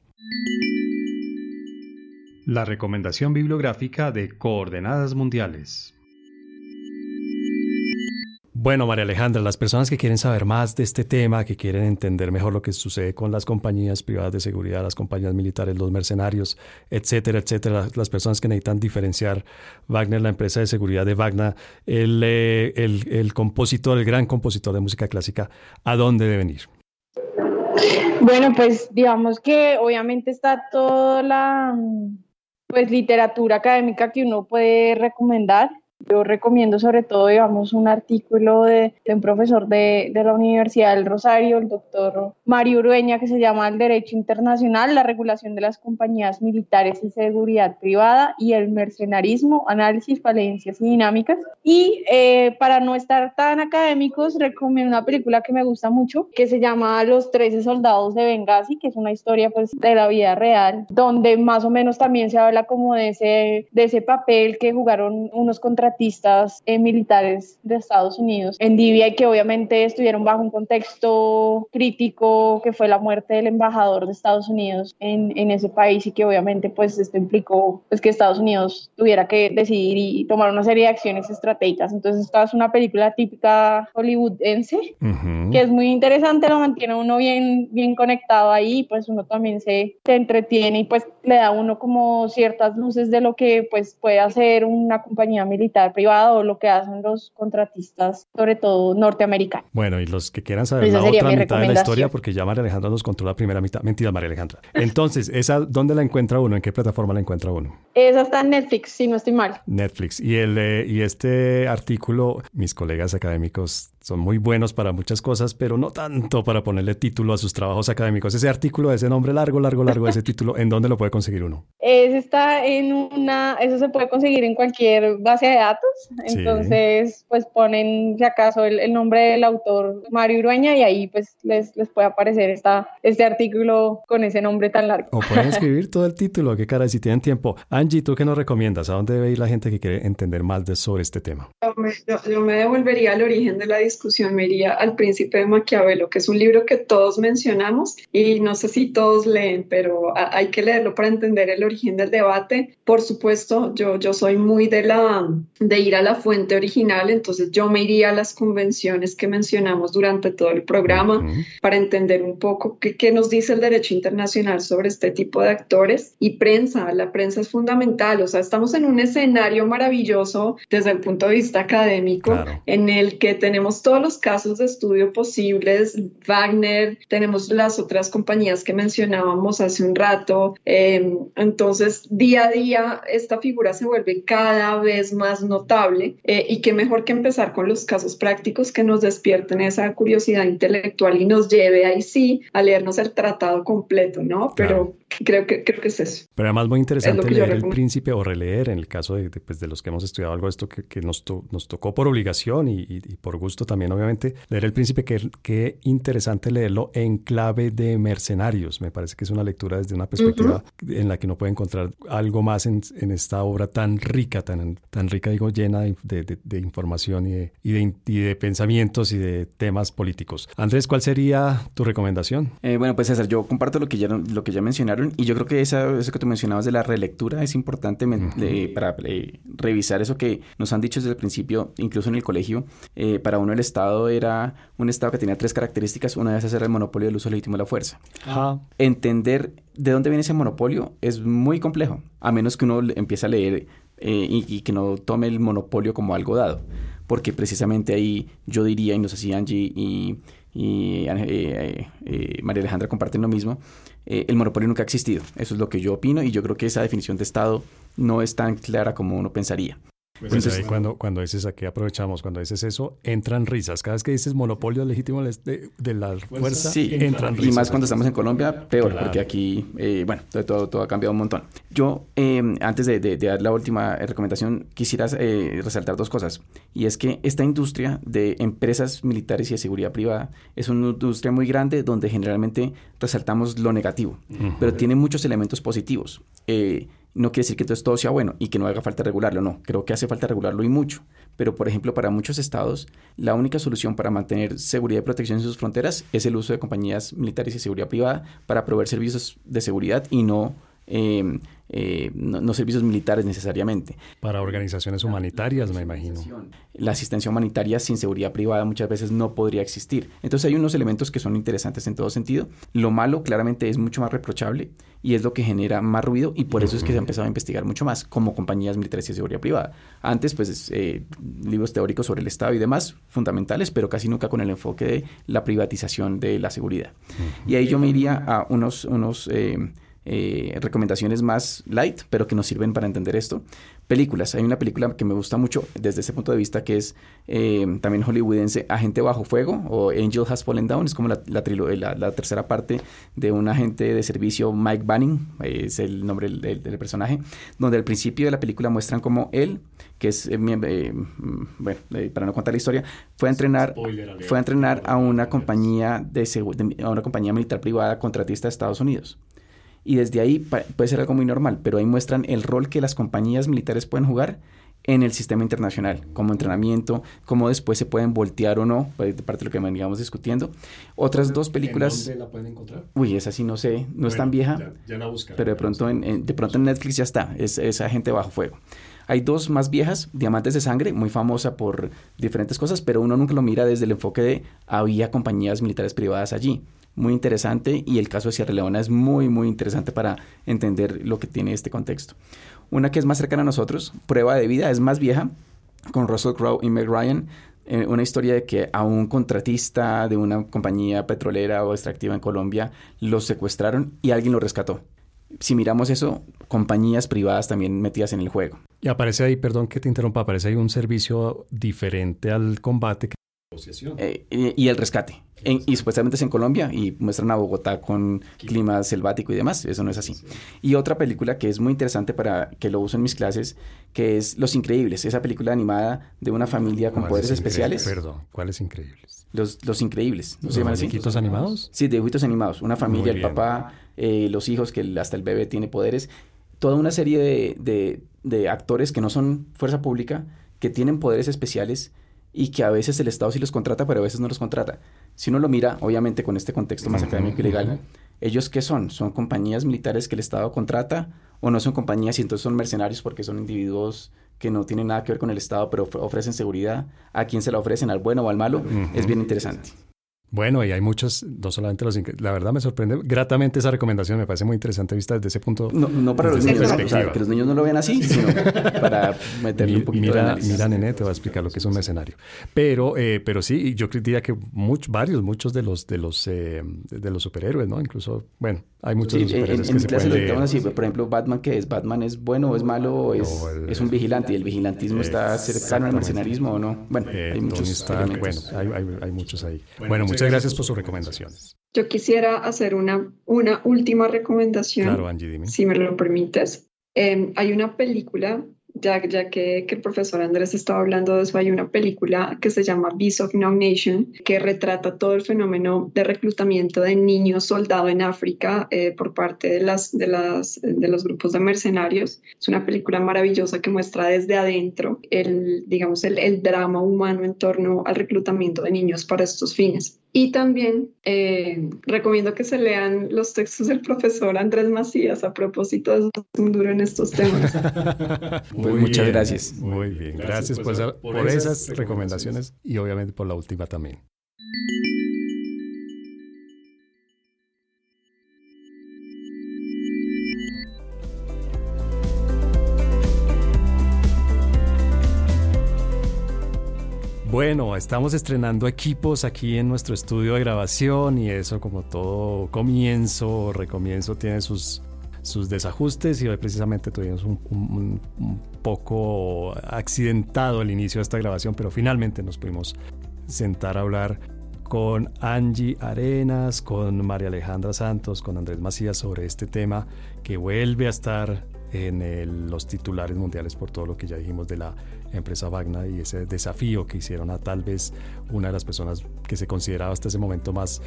La recomendación bibliográfica de coordenadas mundiales. Bueno, María Alejandra, las personas que quieren saber más de este tema, que quieren entender mejor lo que sucede con las compañías privadas de seguridad, las compañías militares, los mercenarios, etcétera, etcétera, las personas que necesitan diferenciar Wagner, la empresa de seguridad de Wagner, el, eh, el, el compositor, el gran compositor de música clásica, ¿a dónde deben ir? Bueno, pues digamos que obviamente está toda la pues literatura académica que uno puede recomendar. Yo recomiendo sobre todo, digamos, un artículo de, un profesor de, de, la Universidad del Rosario, el doctor Mario Urueña, que se llama El Derecho Internacional, la regulación de las compañías militares y seguridad privada y el mercenarismo, análisis, falencias y dinámicas. Y eh, para no estar tan académicos, recomiendo una película que me gusta mucho, que se llama Los 13 soldados de Benghazi, que es una historia pues, de la vida real, donde más o menos también se habla como de ese, de ese papel que jugaron unos contra contratistas eh, militares de Estados Unidos en Libia y que obviamente estuvieron bajo un contexto crítico que fue la muerte del embajador de Estados Unidos en, en ese país y que obviamente pues esto implicó pues que Estados Unidos tuviera que decidir y tomar una serie de acciones estratégicas. Entonces esta es una película típica hollywoodense que es muy interesante, lo mantiene uno bien, bien conectado ahí, pues uno también se, se entretiene y pues le da a uno como ciertas luces de lo que pues puede hacer una compañía militar privado o lo que hacen los contratistas, sobre todo norteamericanos. Bueno, y los que quieran saber la otra mitad de la historia, porque ya María Alejandra nos contó la primera mitad. Mentira, María Alejandra. Entonces, ¿esa dónde la encuentra uno? ¿En qué plataforma la encuentra uno? Esa está en Netflix, si no estoy mal. Netflix. Y, el, eh, y este artículo, mis colegas académicos son muy buenos para muchas cosas, pero no tanto para ponerle título a sus trabajos académicos. Ese artículo, ese nombre largo, largo, largo, ese título, ¿en dónde lo puede conseguir uno? Ese está en una, eso se puede conseguir en cualquier base de datos. Entonces, pues ponen, si acaso, el, nombre del autor Mario Urueña y ahí pues les, les puede aparecer esta, este artículo con ese nombre tan largo. O pueden <laughs> escribir todo el título, qué cara, si tienen tiempo. Angie, ¿tú qué nos recomiendas? ¿A dónde debe ir la gente que quiere entender más de, sobre este tema? Yo me, yo me devolvería al origen de la discusión discusión me iría al Príncipe de Maquiavelo, que es un libro que todos mencionamos y no sé si todos leen, pero hay que leerlo para entender el origen del debate. Por supuesto, yo, yo soy muy de, la, de ir a la fuente original, entonces yo me iría a las convenciones que mencionamos durante todo el programa para entender un poco qué, qué nos dice el derecho internacional sobre este tipo de actores y prensa. La prensa es fundamental, o sea, estamos en un escenario maravilloso desde el punto de vista académico en el que tenemos todos los casos de estudio posibles, Wagner, tenemos las otras compañías que mencionábamos hace un rato, em, entonces día a día esta figura se vuelve cada vez más notable eh, y qué mejor que empezar con los casos prácticos que nos despierten esa curiosidad intelectual y nos lleve ahí sí a leernos el tratado completo, ¿no? Pero creo que, creo que es eso. Pero además muy interesante leer El Príncipe o releer en el caso de, pues, de los que hemos estudiado algo de esto que, que nos, nos tocó por obligación y, y, y por gusto también también, obviamente, leer El Príncipe, que, qué interesante leerlo en clave de mercenarios. Me parece que es una lectura desde una perspectiva en la que uno puede encontrar algo más en, en, esta obra tan rica, tan, tan rica, digo, llena de, de, de información y de, y, y de, pensamientos y de temas políticos. Andrés, ¿cuál sería tu recomendación? Eh, bueno, pues César, yo comparto lo que ya, lo que ya mencionaron y yo creo que esa, eso que tú mencionabas de la relectura es importante para eh, revisar eso que nos han dicho desde el principio, incluso en el colegio, eh, para uno el Estado era un Estado que tenía tres características. Una de esas era el monopolio del uso legítimo de la fuerza. Entender de dónde viene ese monopolio es muy complejo, a menos que uno empiece a leer eh, y, que no tome el monopolio como algo dado. Porque precisamente ahí yo diría, y no sé si Angie y, y eh, eh, María Alejandra comparten lo mismo, el monopolio nunca ha existido. Eso es lo que yo opino y yo creo que esa definición de Estado no es tan clara como uno pensaría. Pues ahí cuando, cuando dices aquí aprovechamos, cuando dices eso, entran risas. Cada vez que dices monopolio legítimo de, de la fuerza, sí, entran risas. Y más cuando estamos en Colombia, peor, porque aquí, eh, bueno, todo, todo, ha cambiado un montón. Yo, em, antes de, de, dar la última recomendación, quisiera eh, resaltar dos cosas. Y es que esta industria de empresas militares y de seguridad privada es una industria muy grande donde generalmente resaltamos lo negativo, pero tiene muchos elementos positivos. No quiere decir que entonces todo sea bueno y que no haga falta regularlo, no, creo que hace falta regularlo y mucho. Pero, por ejemplo, para muchos estados, la única solución para mantener seguridad y protección en sus fronteras es el uso de compañías militares y seguridad privada para proveer servicios de seguridad y no eh, eh, no, servicios militares necesariamente. Para organizaciones humanitarias, me imagino. La asistencia humanitaria sin seguridad privada muchas veces no podría existir. Entonces hay unos elementos que son interesantes en todo sentido. Lo malo claramente es mucho más reprochable y es lo que genera más ruido y por eso es que se ha empezado a investigar mucho más como compañías militares y seguridad privada. Antes, pues, eh, libros teóricos sobre el Estado y demás, fundamentales, pero casi nunca con el enfoque de la privatización de la seguridad. Y ahí yo me iría a unos... unos eh, recomendaciones más light, pero que nos sirven para entender esto. Películas. Hay una película que me gusta mucho desde ese punto de vista que es eh, también hollywoodense, Agente Bajo Fuego o Angel Has Fallen Down. Es como la, la, la, tercera parte de un agente de servicio, Mike Banning, es el nombre del, del personaje, donde al principio de la película muestran como él que es, eh, eh, bueno, eh, para no contar la historia, fue a entrenar, fue a, entrenar a una compañía de, a una compañía militar privada contratista de Estados Unidos. Y desde ahí puede ser algo muy normal, pero ahí muestran el rol que las compañías militares pueden jugar en el sistema internacional, como entrenamiento, cómo después se pueden voltear o no, pues, de parte de lo que veníamos discutiendo. Otras dos películas... ¿Dónde la pueden encontrar? Uy, esa sí no sé, no es tan vieja, ya, la pero de pronto en, de pronto en Netflix ya está, es, es Agente Bajo Fuego. Hay dos más viejas, Diamantes de Sangre, muy famosa por diferentes cosas, pero uno nunca lo mira desde el enfoque de había compañías militares privadas allí. Muy interesante y el caso de Sierra Leona es muy, muy interesante para entender lo que tiene este contexto. Una que es más cercana a nosotros, Prueba de Vida, es más vieja, con Russell Crowe y Meg Ryan. Eh, una historia de que a un contratista de una compañía petrolera o extractiva en Colombia lo secuestraron y alguien lo rescató si miramos eso, compañías privadas también metidas en el juego. Y aparece ahí, perdón que te interrumpa, aparece ahí un servicio diferente al combate. Eh, y, el rescate. y supuestamente es en Colombia y muestran a Bogotá con clima selvático y demás. Eso no es así. Y otra película que es muy interesante para que lo uso en mis clases, que es Los Increíbles. Esa película animada de una familia con poderes especiales. Perdón, ¿cuáles increíbles? Los, los Increíbles. ¿No se llaman así? animados? Sí, dibujitos animados. Una familia, el papá eh, los hijos, que hasta el bebé tiene poderes, toda una serie de, de, actores que no son fuerza pública, que tienen poderes especiales y que a veces el Estado sí los contrata, pero a veces no los contrata. Si uno lo mira, obviamente con este contexto más académico y legal, ¿ellos qué son? ¿Son compañías militares que el Estado contrata o no son compañías y entonces son mercenarios porque son individuos que no tienen nada que ver con el Estado, pero ofrecen seguridad? ¿A quién se la ofrecen? ¿Al bueno o al malo? Es bien interesante. Bueno, y hay muchos, no solamente los... La verdad me sorprende gratamente esa recomendación, me parece muy interesante vista desde ese punto. No, no para los niños, o sea, que los niños no lo vean así, sino para <laughs> meterle un poquito mira, de análisis. Mira, Nene, te va a explicar lo que es un mercenario. Pero, eh, pero sí, yo diría que muchos, varios, muchos de los, de los, eh, de los superhéroes, ¿no? Incluso, bueno, hay muchos sí, superhéroes en, que en se pueden así, por ejemplo, Batman, ¿qué es? ¿Batman es bueno o es malo o es, es un vigilante? ¿Y el vigilantismo está cercano al mercenarismo o no? Bueno, eh, hay muchos bueno, hay, hay, hay, muchos ahí. Bueno, muchas gracias por su recomendación recomendaciones. Yo quisiera hacer una, una última recomendación. Claro, Angie, dime. Si me lo permites. Eh, hay una película ya, ya que, que, el profesor Andrés estaba hablando de eso, hay una película que se llama Beast of No Nation, que retrata todo el fenómeno de reclutamiento de niños soldados en África eh, por parte de, las, de, las, de los grupos de mercenarios. Es una película maravillosa que muestra desde adentro el, digamos, el, el drama humano en torno al reclutamiento de niños para estos fines. Y también eh, recomiendo que se lean los textos del profesor Andrés Macías a propósito de un duro en estos temas. <laughs> Pues muchas gracias. Muy bien, gracias, por, esas recomendaciones y obviamente por la última también. Bueno, estamos estrenando equipos aquí en nuestro estudio de grabación y eso como todo comienzo, recomienzo tiene sus sus desajustes y hoy precisamente tuvimos un, poco accidentado el inicio de esta grabación, pero finalmente nos pudimos sentar a hablar con Angie Arenas, con María Alejandra Santos, con Andrés Macías sobre este tema que vuelve a estar en los titulares mundiales por todo lo que ya dijimos de la empresa Wagner y ese desafío que hicieron a tal vez una de las personas que se consideraba hasta ese momento más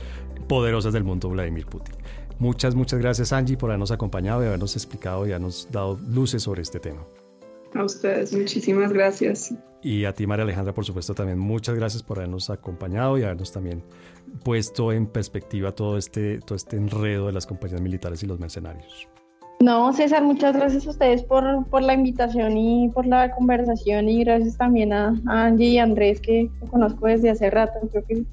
poderosas del mundo, Vladimir Putin. Muchas, muchas gracias Angie por habernos acompañado y habernos explicado y habernos dado luces sobre este tema. A ustedes, muchísimas gracias. Y a ti, María Alejandra, por supuesto, también muchas gracias por habernos acompañado y habernos también puesto en perspectiva todo este, todo este enredo de las compañías militares y los mercenarios. No, César, muchas gracias a ustedes por, por la invitación y por la conversación y gracias también a, a Angie y a Andrés que conozco desde hace rato. Creo que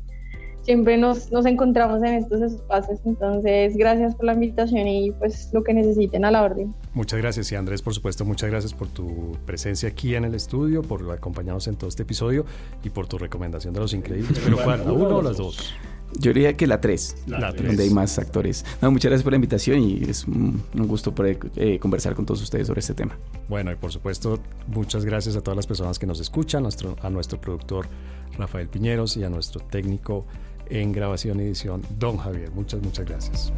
siempre nos, nos encontramos en estos espacios. Entonces, gracias por la invitación y pues lo que necesiten a la orden. Muchas gracias y Andrés, por supuesto, muchas gracias por tu presencia aquí en el estudio, por acompañarnos en todo este episodio y por tu recomendación de los increíbles. <laughs> Pero ¿cuál? ¿La uno o las dos? Yo diría que la 3, La donde tres. hay más actores. No, muchas gracias por la invitación y es un, gusto poder eh, conversar con todos ustedes sobre este tema. Bueno, y por supuesto, muchas gracias a todas las personas que nos escuchan, nuestro, a nuestro productor Rafael Piñeros y a nuestro técnico en grabación y edición, don Javier. Muchas, muchas gracias.